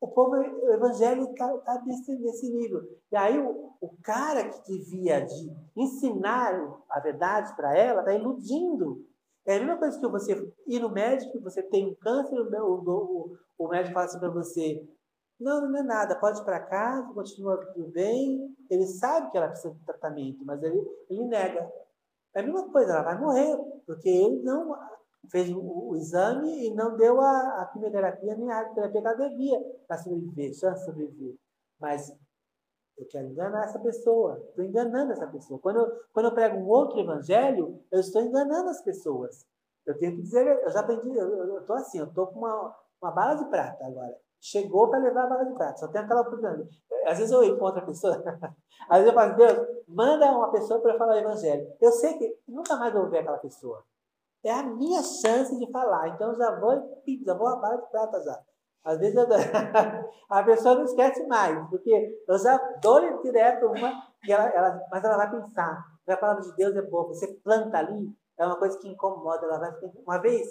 o povo, o evangelho está tá nesse, nesse nível. E aí o, o cara que devia de ensinar a verdade para ela está iludindo. É a mesma coisa que você ir no médico, você tem um câncer, o, o, o médico fala assim para você, não, não é nada, pode ir para casa, continua tudo bem. Ele sabe que ela precisa de tratamento, mas ele, ele nega. É a mesma coisa, ela vai morrer, porque ele não fez o, o, exame e não deu a, a quimioterapia nem a terapia que ela devia para sobreviver, chance de sobreviver. Mas eu quero enganar essa pessoa, estou enganando essa pessoa. Quando eu, quando eu prego um outro evangelho, eu estou enganando as pessoas. Eu tenho que dizer, eu já aprendi, eu estou assim, eu estou com uma, uma bala de prata agora. Chegou para levar a bala de prata, só tem aquela oportunidade. Às vezes eu encontro a pessoa, às vezes eu falo, Deus, manda uma pessoa para falar o evangelho. Eu sei que nunca mais eu vou ver aquela pessoa. É a minha chance de falar. Então já vou já vou a bala de prata já. Às vezes eu... a pessoa não esquece mais, porque eu já dou direto uma, ela, ela, mas ela vai pensar. A palavra de Deus é boa. Você planta ali, é uma coisa que incomoda. Ela vai Uma vez,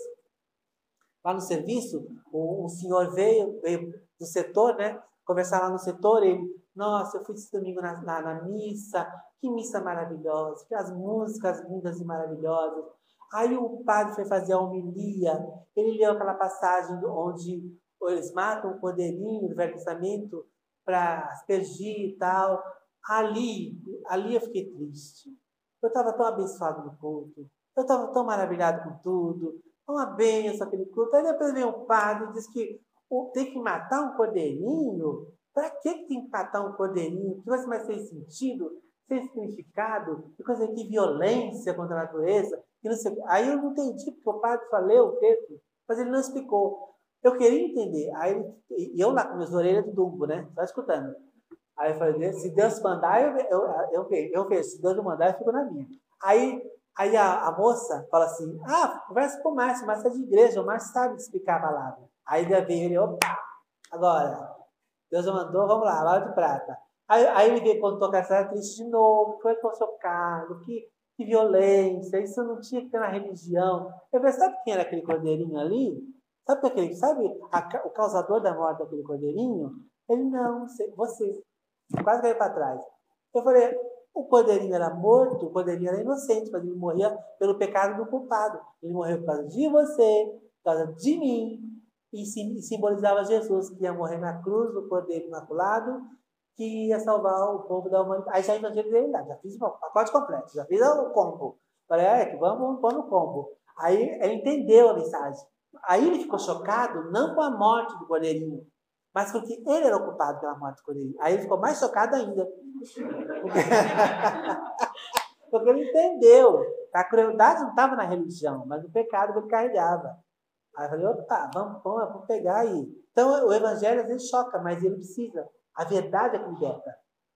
lá no serviço, um, senhor veio, veio do setor, né? Conversar lá no setor, ele, nossa, eu fui esse domingo na, na, na missa, que missa maravilhosa, que as músicas lindas e maravilhosas. Aí o padre foi fazer a homilia, ele leu aquela passagem onde eles matam o cordeirinho do Velho Testamento para aspergir e tal. Ali, ali eu fiquei triste. Eu estava tão abençoado no culto. Eu estava tão maravilhado com tudo. Uma benção aquele culto. Aí depois vem o padre e diz que tem que matar um cordeirinho. Para que tem que matar um cordeirinho? Que vai mais sem sentido, sem significado, que coisa que violência contra a natureza. Aí eu não entendi, porque o padre leu o texto, mas ele não explicou. Eu queria entender. Aí eu lá com minhas orelhas de dumbo, né? Só escutando. Aí eu falei, se Deus mandar, eu, eu, eu, eu vejo. Se Deus não mandar, eu fico na minha. Aí, aí a, a moça fala assim, ah, conversa com o Márcio, o Márcio é de igreja, o Márcio sabe explicar a palavra. Aí veio ele, opa, agora, Deus mandou, vamos lá, bala de prata. Aí, aí ele veio contou que essa era triste de novo, foi com o seu cargo, que, que violência, isso não tinha que ter na religião. Eu falei, sabe quem era aquele cordeirinho ali? Sabe aquele, sabe a, o causador da morte daquele cordeirinho? Ele não, você. Quase caiu para trás. Eu falei, o cordeirinho era morto, o cordeirinho era inocente, mas ele morria pelo pecado do culpado. Ele morreu por causa de você, por causa de mim, e simbolizava Jesus, que ia morrer na cruz do cordeiro imaculado, que ia salvar o povo da humanidade. Aí já evangelizei, já fiz o pacote completo, já fiz o combo. Falei, é, que vamos pôr no combo. Aí ele entendeu a mensagem. Aí ele ficou chocado, não com a morte do cordeirinho, mas porque ele era ocupado pela morte do cordeirinho. Aí ele ficou mais chocado ainda. Porque, ele entendeu A crueldade não estava na religião, mas no pecado que ele carregava. Aí eu falei, opa, vamos, vamos, vamos pegar aí. Então o evangelho às vezes choca, mas ele precisa. A verdade é que.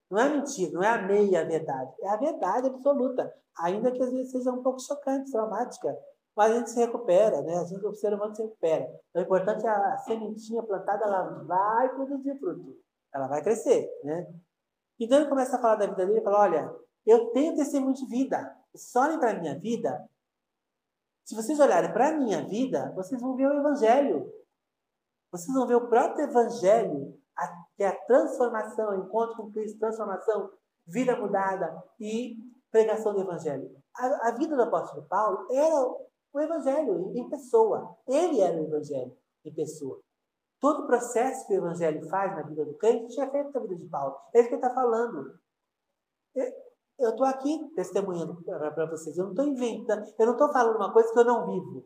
Não é mentira, não é a meia verdade, é a verdade absoluta. Ainda que às vezes seja um pouco chocante, traumática. Mas a gente se recupera, né? A gente, o ser humano se recupera. Então, o importante é a sementinha plantada, ela vai produzir fruto. Ela vai crescer, né? Então ele começa a falar da vida dele e fala, olha, eu tenho testemunho de vida. Vocês olhem para a minha vida. Se vocês olharem para a minha vida, vocês vão ver o Evangelho. Vocês vão ver o próprio Evangelho, que é a transformação, encontro com Cristo, transformação, vida mudada e pregação do Evangelho. A, a vida do apóstolo Paulo era o Evangelho em pessoa. Ele era o Evangelho em pessoa. Todo o processo que o Evangelho faz na vida do crente tinha feito na vida de Paulo. É isso que ele está falando. Eu estou aqui testemunhando para vocês. Eu não estou inventando. Eu não estou falando uma coisa que eu não vivo.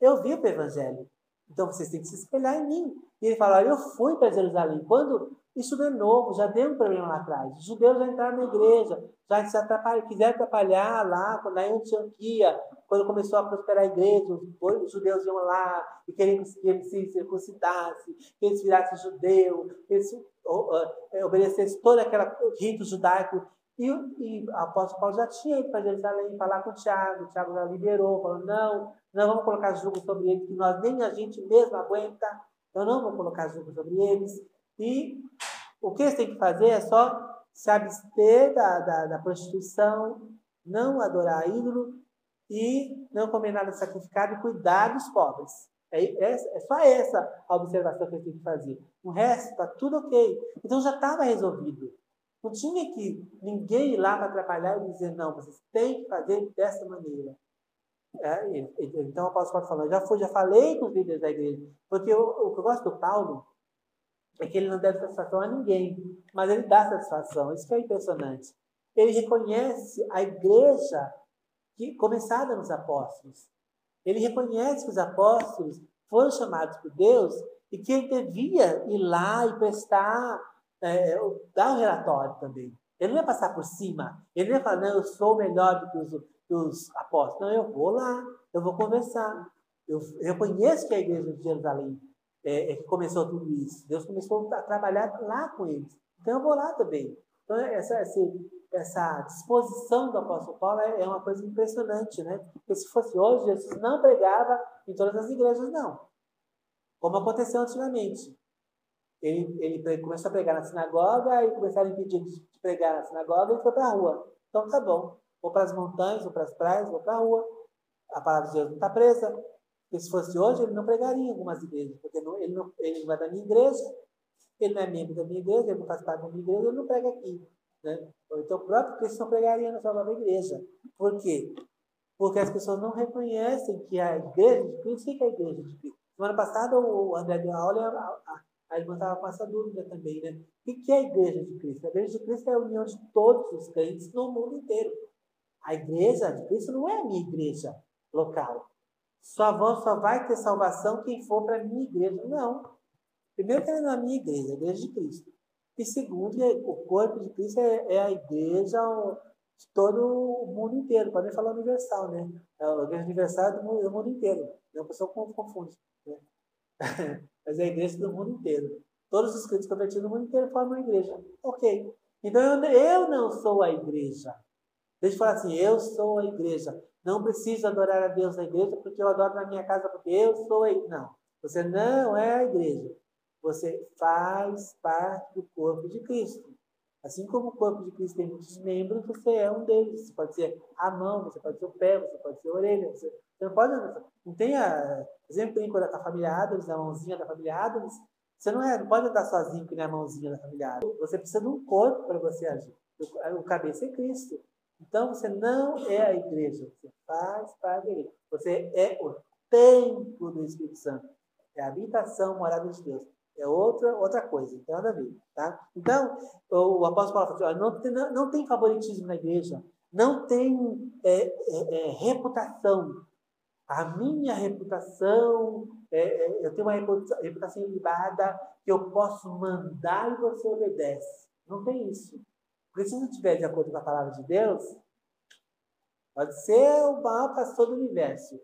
Eu vivo o Evangelho. Então vocês têm que se espelhar em mim. E ele fala: Olha, eu fui para Jerusalém. Quando isso não é novo, já deu um problema lá atrás. Os judeus já entraram na igreja, já se quiseram atrapalhar lá, na Antioquia, quando começou a prosperar a igreja, os judeus iam lá e queriam que ele se circuncidasse, que eles virassem judeu, que eles uh, obedecessem todo aquele rito judaico. E, e o apóstolo Paulo já tinha ido para Jerusalém falar com o Tiago, o Tiago já liberou, falou: não, não vamos colocar julgo sobre eles, que nós nem a gente mesmo aguenta, eu não vou colocar julgo sobre eles. E o que eles têm que fazer é só se abster da, da, da prostituição, não adorar ídolo e não comer nada sacrificado e cuidar dos pobres. É, é, é só essa a observação que eles têm que fazer. O resto está tudo ok. Então já estava resolvido. Não tinha que ninguém ir lá para atrapalhar e dizer, não, vocês têm que fazer dessa maneira. É, então o apóstolo falando, já, já falei com os líderes da igreja, porque o, o que eu gosto do Paulo é que ele não deve satisfação a ninguém, mas ele dá satisfação. Isso que é impressionante. Ele reconhece a igreja que começada nos apóstolos. Ele reconhece que os apóstolos foram chamados por Deus e que ele devia ir lá e prestar, é, dar o um relatório também. Ele não ia passar por cima. Ele não ia falar, não, eu sou melhor do que os, dos apóstolos. Não, eu vou lá, eu vou conversar. Eu reconheço que a igreja de Jerusalém é, é, que começou tudo isso. Deus começou a trabalhar lá com eles. Então eu vou lá também. Então essa, essa, disposição do apóstolo Paulo é, é uma coisa impressionante, né? Porque se fosse hoje, Jesus não pregava em todas as igrejas, não. Como aconteceu antigamente. Ele, ele começou a pregar na sinagoga e começaram a impedir de pregar na sinagoga e foi para a rua. Então tá bom. Vou para as montanhas, vou para as praias, vou para a rua. A palavra de Deus não está presa. Porque se fosse hoje, ele não pregaria em algumas igrejas, porque não, ele, não, ele não é da minha igreja, ele não é membro da minha igreja, ele não faz parte da minha igreja, ele não prega aqui. Né? Então, o próprio Cristo não pregaria na sua própria igreja. Por quê? Porque as pessoas não reconhecem que a igreja de Cristo, o que é a igreja de Cristo? Semana passada, o André de aula, a, a, a irmã estava com essa dúvida também, né? O que é a igreja de Cristo? A igreja de Cristo é a união de todos os crentes no mundo inteiro. A igreja de Cristo não é a minha igreja local. Sua voz só vai ter salvação quem for para a minha igreja. Não. Primeiro que é na minha igreja, a igreja de Cristo. E segundo, o corpo de Cristo é, é a igreja de todo o mundo inteiro. Podem falar universal, né? A igreja universal é do mundo, do mundo inteiro. A pessoa confunde. Né? Mas é a igreja do mundo inteiro. Todos os crentes convertidos no mundo inteiro formam a igreja. Ok. Então eu, eu não sou a igreja. Deixa eu falar assim, eu sou a igreja. Não preciso adorar a Deus na igreja porque eu adoro na minha casa porque eu sou a igreja. Não. Você não é a igreja. Você faz parte do corpo de Cristo. Assim como o corpo de Cristo tem muitos membros, você é um deles. Você pode ser a mão, você pode ser o pé, você pode ser a orelha. Você, você não pode. Não tem a. Exemplo, tem quando a família Adams, a mãozinha da família Adams. Você não, é, não pode andar sozinho que nem a mãozinha da família Adams. Você precisa de um corpo para você agir. O, o cabeça é Cristo. Então você não é a igreja, você faz parte da igreja. Você é o templo do Espírito Santo. É a habitação, morada de Deus. É outra, outra coisa, não nada a ver. Tá? Então, o, apóstolo Paulo fala assim, não, tem, não, não tem favoritismo na igreja, não tem é, é, é, reputação. A minha reputação, é, é, eu tenho uma reputação ilibada que eu posso mandar e você obedece. Não tem isso. Porque se não estiver de acordo com a palavra de Deus, Pode ser o maior pastor do universo.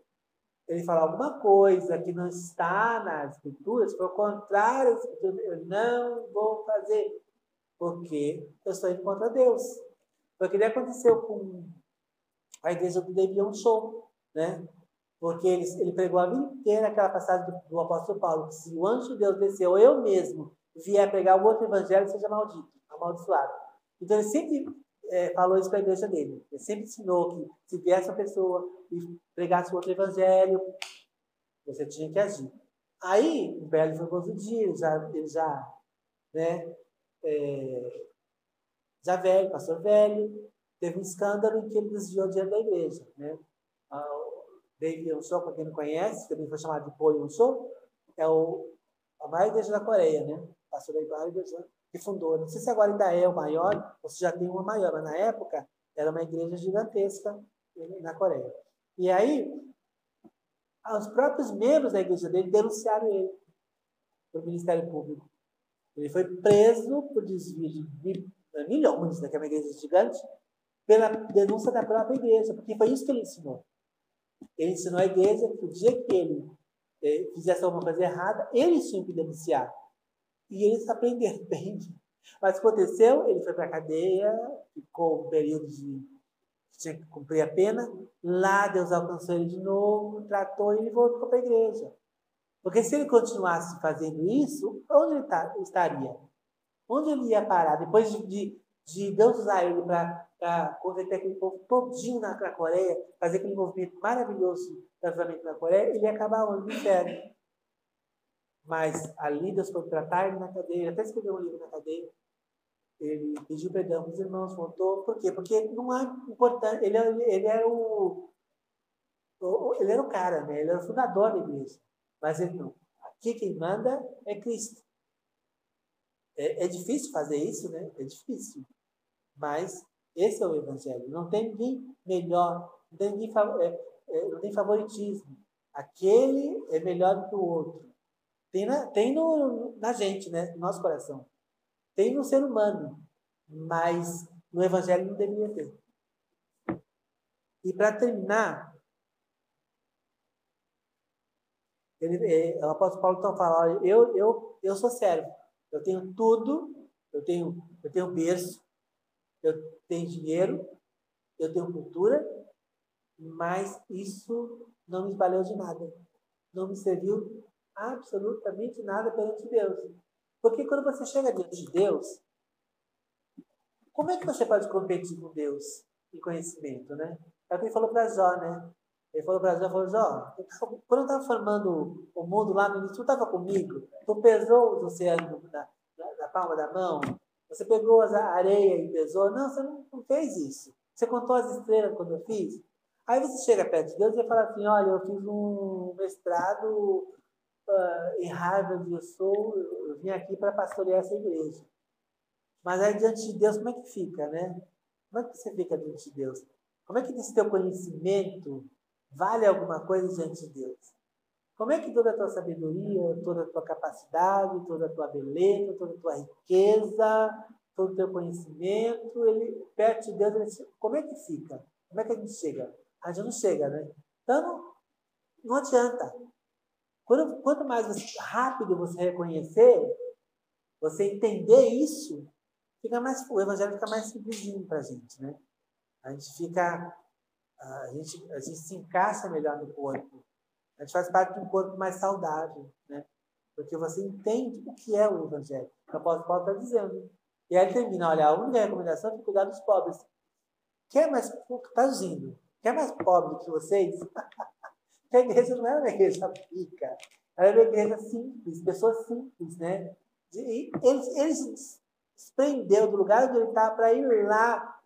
Ele fala alguma coisa que não está nas escrituras, foi o contrário, eu não vou fazer, porque eu estou indo contra Deus. Foi o que aconteceu com a igreja do David Show, né? Porque ele, ele pregou a vida inteira aquela passagem do, do apóstolo Paulo, que se o anjo de Deus desceu, eu mesmo vier pregar o outro evangelho, seja maldito, amaldiçoado. Então ele sempre é, falou isso para a igreja dele. Ele sempre ensinou que se viesse uma pessoa e pregasse outro evangelho, você tinha que agir. Aí, o Belo foi dia, ele já, ele já, né, é, já velho, pastor velho, teve um escândalo em que ele desviou dinheiro da igreja. Né? David Yonsho, para quem não conhece, também foi chamado de Po Yonsho, é o, a maior igreja da Coreia, né? Pastor da igreja que fundou. Não sei se agora ainda é o maior, ou se já tem uma maior, mas na época era uma igreja gigantesca na Coreia. E aí, os próprios membros da igreja dele denunciaram ele para o Ministério Público. Ele foi preso por desvio de milhões daquela igreja gigante pela denúncia da própria igreja, porque foi isso que ele ensinou. Ele ensinou à igreja que o dia que ele eh, fizesse alguma coisa errada, eles tinham que denunciar. E eles aprenderam bem. Mas aconteceu, ele foi para a cadeia, ficou um período de. tinha que cumprir a pena. Lá Deus alcançou ele de novo, tratou e ele voltou para a igreja. Porque se ele continuasse fazendo isso, onde ele tá, estaria? Onde ele ia parar? Depois de, de Deus usar ele para converter aquele povo todinho na, na, Coreia, fazer aquele movimento maravilhoso de na Coreia, ele ia acabar onde? No inferno. Mas ali Deus foi tratar ele na cadeia, até escreveu um livro na cadeia. Ele pediu perdão para os irmãos, voltou. Por quê? Porque não é importante. Ele, ele era o. Ele era o cara, né? Ele era o fundador da igreja. Mas ele não. Aqui quem manda é Cristo. É, é difícil fazer isso, né? É difícil. Mas esse é o Evangelho. Não tem ninguém melhor, não tem, ninguém, é, é, não tem favoritismo. Aquele é melhor do que o outro. Tem na, tem no, na gente, né? no nosso coração. Tem no ser humano. Mas no Evangelho não deveria ter. E para terminar, ele, é, o apóstolo Paulo então fala: eu, eu, eu sou servo, eu tenho tudo, eu tenho, eu tenho berço, eu tenho dinheiro, eu tenho cultura, mas isso não me valeu de nada. Não me serviu absolutamente nada perante Deus. Porque quando você chega diante de Deus, como é que você pode competir com Deus em conhecimento, né? É o que ele falou para Jó, né? Ele falou para Jó, falou, Jó, quando eu estava formando o mundo lá no início, tu estava comigo? Tu pesou os oceanos na, na, na, palma da mão? Você pegou a areia e pesou? Não, você não, não fez isso. Você contou as estrelas quando eu fiz? Aí você chega perto de Deus e fala assim, olha, eu fiz um mestrado uh, em Harvard, eu sou, eu vim aqui para pastorear essa igreja. Mas aí diante de Deus, como é que fica, né? Como é que você fica diante de Deus? Como é que esse teu conhecimento vale alguma coisa diante de Deus? Como é que toda a tua sabedoria, toda a tua capacidade, toda a tua beleza, toda a tua riqueza, todo o teu conhecimento, ele perto de Deus, ele, como é que fica? Como é que a gente chega? A gente não chega, né? Então, não, adianta. Quanto, mais rápido você reconhecer, você entender isso, fica mais, o evangelho fica mais simplesinho para a gente, né? A gente fica, a gente, a gente se encaixa melhor no corpo. A gente faz parte de um corpo mais saudável, né? Porque você entende o que é o evangelho. O apóstolo Paulo está dizendo. E aí ele termina, olha, a única recomendação é cuidar dos pobres. Quer mais, traduzindo, quer mais pobre que vocês? a igreja não era uma igreja rica, era uma igreja simples, pessoas simples, né? E ele, ele se desprendeu do lugar onde ele estava para ir lá,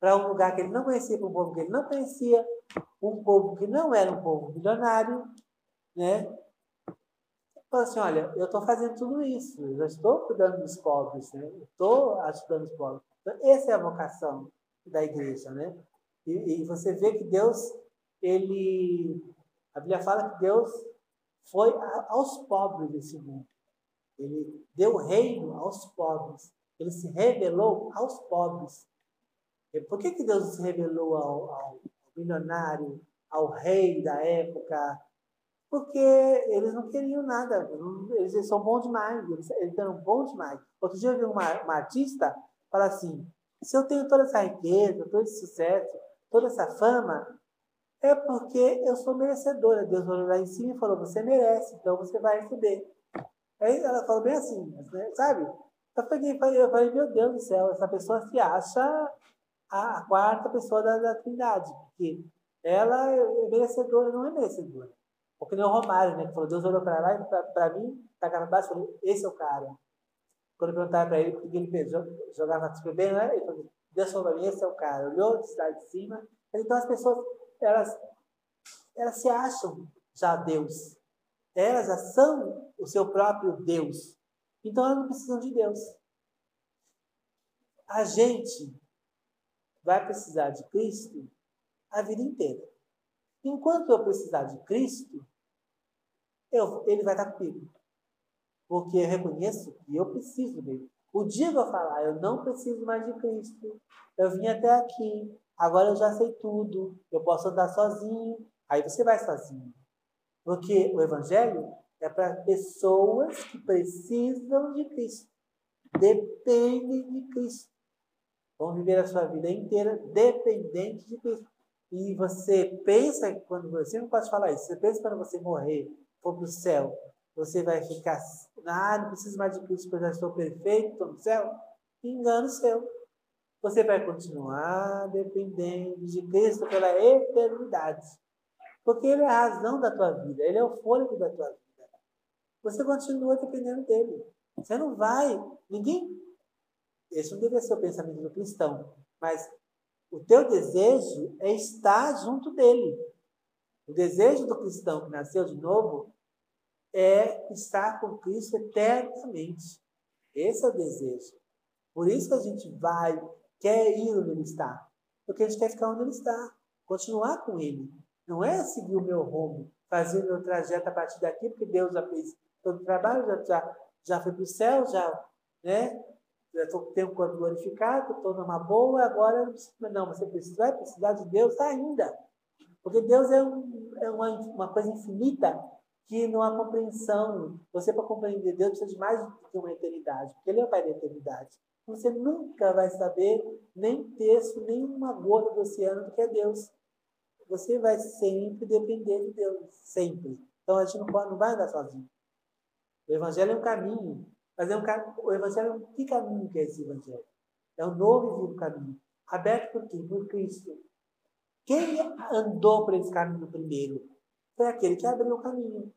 para um lugar que ele não conhecia, para um povo que ele não conhecia, um povo que não era um povo milionário, né? Falou assim, olha, eu estou fazendo tudo isso, eu estou cuidando dos pobres, né? estou ajudando os pobres. Então, essa é a vocação da igreja, né? E, e você vê que Deus ele. A Bíblia fala que Deus foi aos pobres desse mundo. Ele deu reino aos pobres. Ele se revelou aos pobres. Por que, que Deus se revelou ao, ao milionário, ao rei da época? Porque eles não queriam nada, eles, são bons demais, eles, eles eram bons demais. Outro dia eu vi uma, uma artista falar assim: se eu tenho toda essa riqueza, todo esse sucesso, toda essa fama, é porque eu sou merecedora. Deus olhou lá em cima e falou: você merece, então você vai receber. Aí ela falou bem assim, né, sabe? Eu falei, eu falei, meu Deus do céu, essa pessoa se acha a, a quarta pessoa da, da Trindade, porque ela é merecedora, não é merecedora. Porque nem o Romário, né? Que falou, Deus olhou para lá e para mim, tá para baixo, falou, esse é o cara. Quando eu perguntava para ele o que ele jogava super bem, né? Ele falou, Deus falou para mim, esse é o cara. Olhou de cima. Então as pessoas, elas, elas se acham já Deus. Elas já são o seu próprio Deus. Então elas não precisam de Deus. A gente vai precisar de Cristo a vida inteira. Enquanto eu precisar de Cristo, eu, ele vai estar comigo. Porque eu reconheço que eu preciso dele. O dia que eu falar, eu não preciso mais de Cristo, eu vim até aqui, agora eu já sei tudo, eu posso andar sozinho, aí você vai sozinho. Porque o Evangelho é para pessoas que precisam de Cristo, dependem de Cristo. Vão viver a sua vida inteira dependente de Cristo. E você pensa quando você não pode falar isso, você pensa quando você morrer, for para o céu, você vai ficar, ah, não preciso mais de Cristo, porque eu já estou perfeito, estou no céu. Engano seu. Você vai continuar dependendo de Cristo pela eternidade. Porque Ele é a razão da tua vida, Ele é o fôlego da tua vida. Você continua dependendo dele. Você não vai, ninguém. Esse não deve ser o pensamento do cristão, mas o teu desejo é estar junto dele. O desejo do cristão que nasceu de novo é estar com Cristo eternamente. Esse é o desejo. Por isso que a gente vai, quer ir onde ele está. Porque a gente quer ficar onde ele está, continuar com ele. Não é seguir o meu rumo, fazer o meu trajeto a partir daqui, porque Deus já fez todo o trabalho, já, já, já foi para o céu, já, né? já estou tenho um corpo glorificado, estou numa boa, agora não, você precisa, vai precisar de Deus ainda. Porque Deus é, um, é uma, uma coisa infinita que não há compreensão. Você, para compreender Deus, precisa de mais do que uma eternidade, porque Ele é o Pai da eternidade. Você nunca vai saber nem terço, nem uma gota do oceano do que é Deus. Você vai sempre depender de Deus, sempre. Então a gente não, pode, não vai andar sozinho. O Evangelho é um caminho, mas é um, o Evangelho, que caminho que é esse Evangelho? É um novo e vivo caminho. Aberto por quem? Por Cristo. Quem andou por esse caminho primeiro? Foi aquele que abriu o caminho.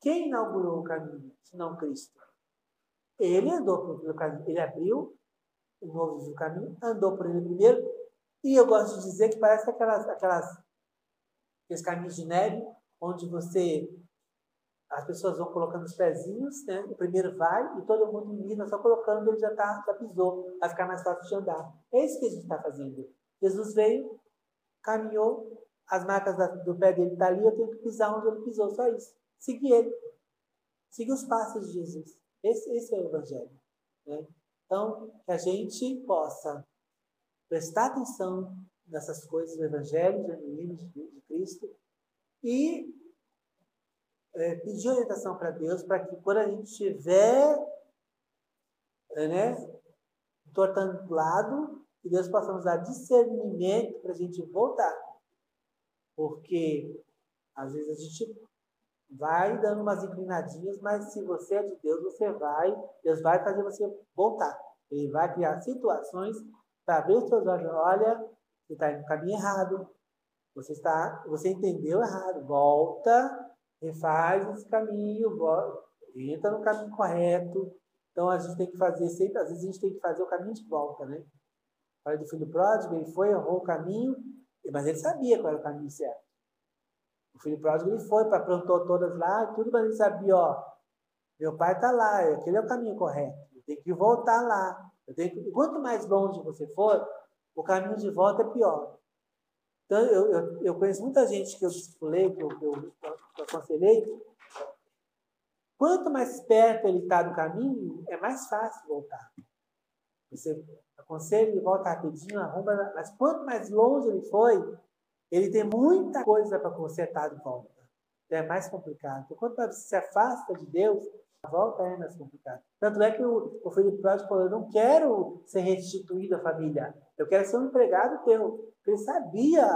Quem inaugurou o caminho, se não Cristo? Ele andou pelo caminho, ele abriu o novo caminho, andou por ele primeiro, e eu gosto de dizer que parece aquelas, aquelas aqueles caminhos de neve, onde você as pessoas vão colocando os pezinhos, né? O primeiro vai e todo mundo mina só colocando, ele já, tá, já pisou, vai ficar mais fácil de andar. É isso que a gente está fazendo. Jesus veio, caminhou, as marcas do pé dele estão tá ali, eu tenho que pisar onde ele pisou, só isso. Seguir ele. Seguir os passos de Jesus. Esse, esse é o Evangelho. Né? Então, que a gente possa prestar atenção nessas coisas do Evangelho genuíno de, de Cristo e é, pedir orientação para Deus para que quando a gente estiver é, né, tortando do lado, que Deus possa nos dar discernimento para a gente voltar. Porque às vezes a gente vai dando umas inclinadinhas, mas se você é de Deus, você vai, Deus vai fazer você voltar. Ele vai criar situações para abrir os seus olhos. Olha, você está no caminho errado. Você está, você entendeu errado. Volta refaz esse caminho, entra no caminho correto. Então a gente tem que fazer sempre, às vezes a gente tem que fazer o caminho de volta, né? Falei do filho pródigo, ele foi, errou o caminho, mas ele sabia qual era o caminho certo. Filho pródigo ele foi, aprontou todas lá, tudo, mas ele sabia, ó, meu pai está lá, aquele é o caminho correto. Eu tenho que voltar lá. Que, quanto mais longe você for, o caminho de volta é pior. Então, eu, eu, eu conheço muita gente que eu discipulei, que eu, eu, que eu aconselhei. Quanto mais perto ele está do caminho, é mais fácil voltar. Você aconselha, ele volta rapidinho, arruma, mas quanto mais longe ele foi, ele tem muita coisa para consertar de volta. É mais complicado. Então, quanto você se afasta de Deus, a volta é mais complicada. Tanto é que o, o pródigo falou: Eu não quero ser restituído à família, eu quero ser um empregado teu. Ele sabia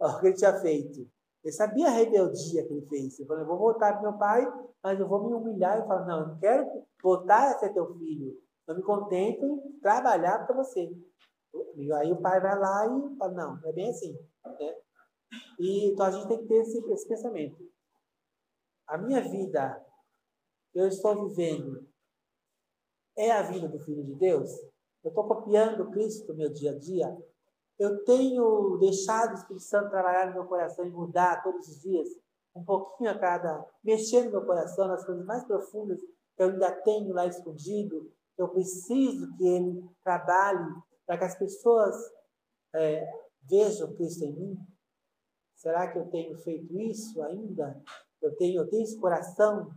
o que ele tinha feito. Ele sabia a rebeldia que ele fez. Ele falou: Eu vou voltar para meu pai, mas eu vou me humilhar e falar: Não, eu não quero voltar a ser teu filho. Eu me contento em trabalhar para você. E aí o pai vai lá e fala: Não, é bem assim. Né? E, então a gente tem que ter esse, esse pensamento. A minha vida eu estou vivendo é a vida do Filho de Deus? Eu estou copiando Cristo no meu dia a dia? Eu tenho deixado o Espírito Santo trabalhar no meu coração e mudar todos os dias, um pouquinho a cada, mexer no meu coração nas coisas mais profundas que eu ainda tenho lá escondido. Eu preciso que Ele trabalhe para que as pessoas é, vejam Cristo em mim. Será que eu tenho feito isso ainda? Eu tenho, eu tenho esse coração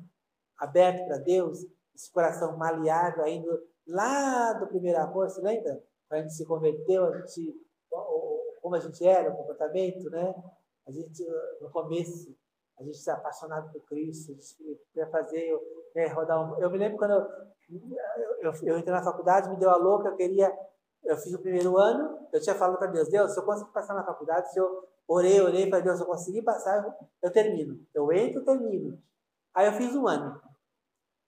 aberto para Deus, esse coração maleável ainda lá do primeiro amor, você lembra? Quando a gente se converteu, a gente, como a gente era, o comportamento, né? A gente, no começo, a gente se apaixonado por Cristo, a gente queria fazer, né, rodar um... Eu me lembro quando eu, eu, eu, entrei na faculdade, me deu a louca, eu queria, eu fiz o primeiro ano, eu tinha falado para Deus, Deus, se eu conseguir passar na faculdade, se eu orei, orei para Deus, eu conseguir passar, eu termino. Eu entro, termino. Aí eu fiz um ano.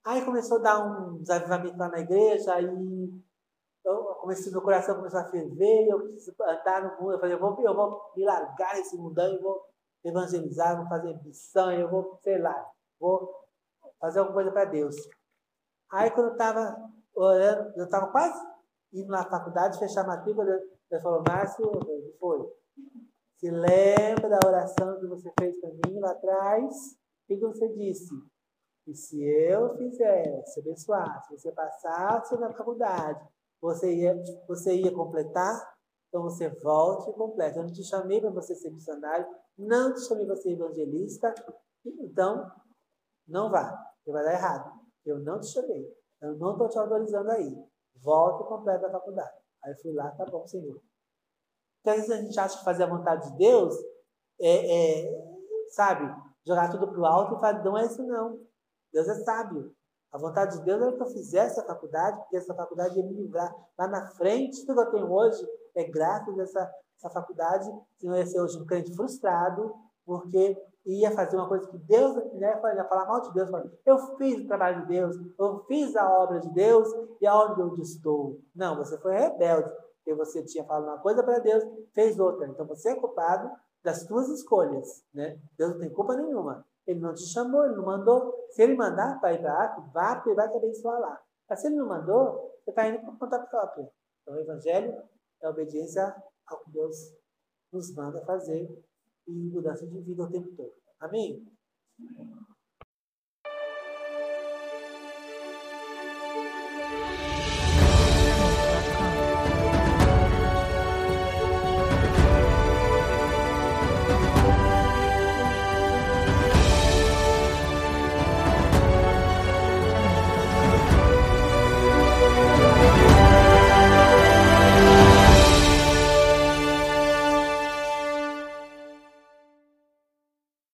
Aí começou a dar um desavivamento lá na igreja, aí eu comecei, meu coração começou a ferver, eu preciso andar no mundo, eu falei, eu vou, eu vou me largar esse mundão, eu vou evangelizar, vou fazer missão, eu vou, sei lá, vou fazer alguma coisa para Deus. Aí quando eu estava orando, eu estava quase indo na faculdade, fechar a matrícula, ele falou, Márcio, o que foi? Se lembra da oração que você fez para mim lá atrás? O que você disse? E se eu fizesse, abençoar, se você passasse na faculdade, você ia, você ia completar? Então você volte e complete. Eu não te chamei para você ser missionário, não te chamei para ser evangelista, então não vá, porque vai dar errado. Eu não te chamei, eu não estou te autorizando aí. Volte e complete a faculdade. Aí eu fui lá, tá bom, Senhor. Então, às vezes a gente acha que fazer a vontade de Deus é, é sabe, jogar tudo para o alto e falar, não é isso não. Deus é sábio. A vontade de Deus era que eu fizesse a faculdade, porque essa faculdade ia me livrar. Lá na frente, tudo que eu tenho hoje é graças a essa, essa faculdade. Senão ia ser hoje um crente frustrado, porque ia fazer uma coisa que Deus, né, ia falar mal de Deus. Falando, eu fiz o trabalho de Deus, eu fiz a obra de Deus e aonde eu estou? Não, você foi rebelde, porque você tinha falado uma coisa para Deus, fez outra. Então você é culpado das suas escolhas. Né? Deus não tem culpa nenhuma. Ele não te chamou, ele não mandou. Se ele mandar para ir para Acre, vá, porque ele vai te abençoar lá. Mas se ele não mandou, você está indo por conta própria. Então, o Evangelho é obediência ao que Deus nos manda fazer e mudança de vida o tempo todo. Amém? Amém.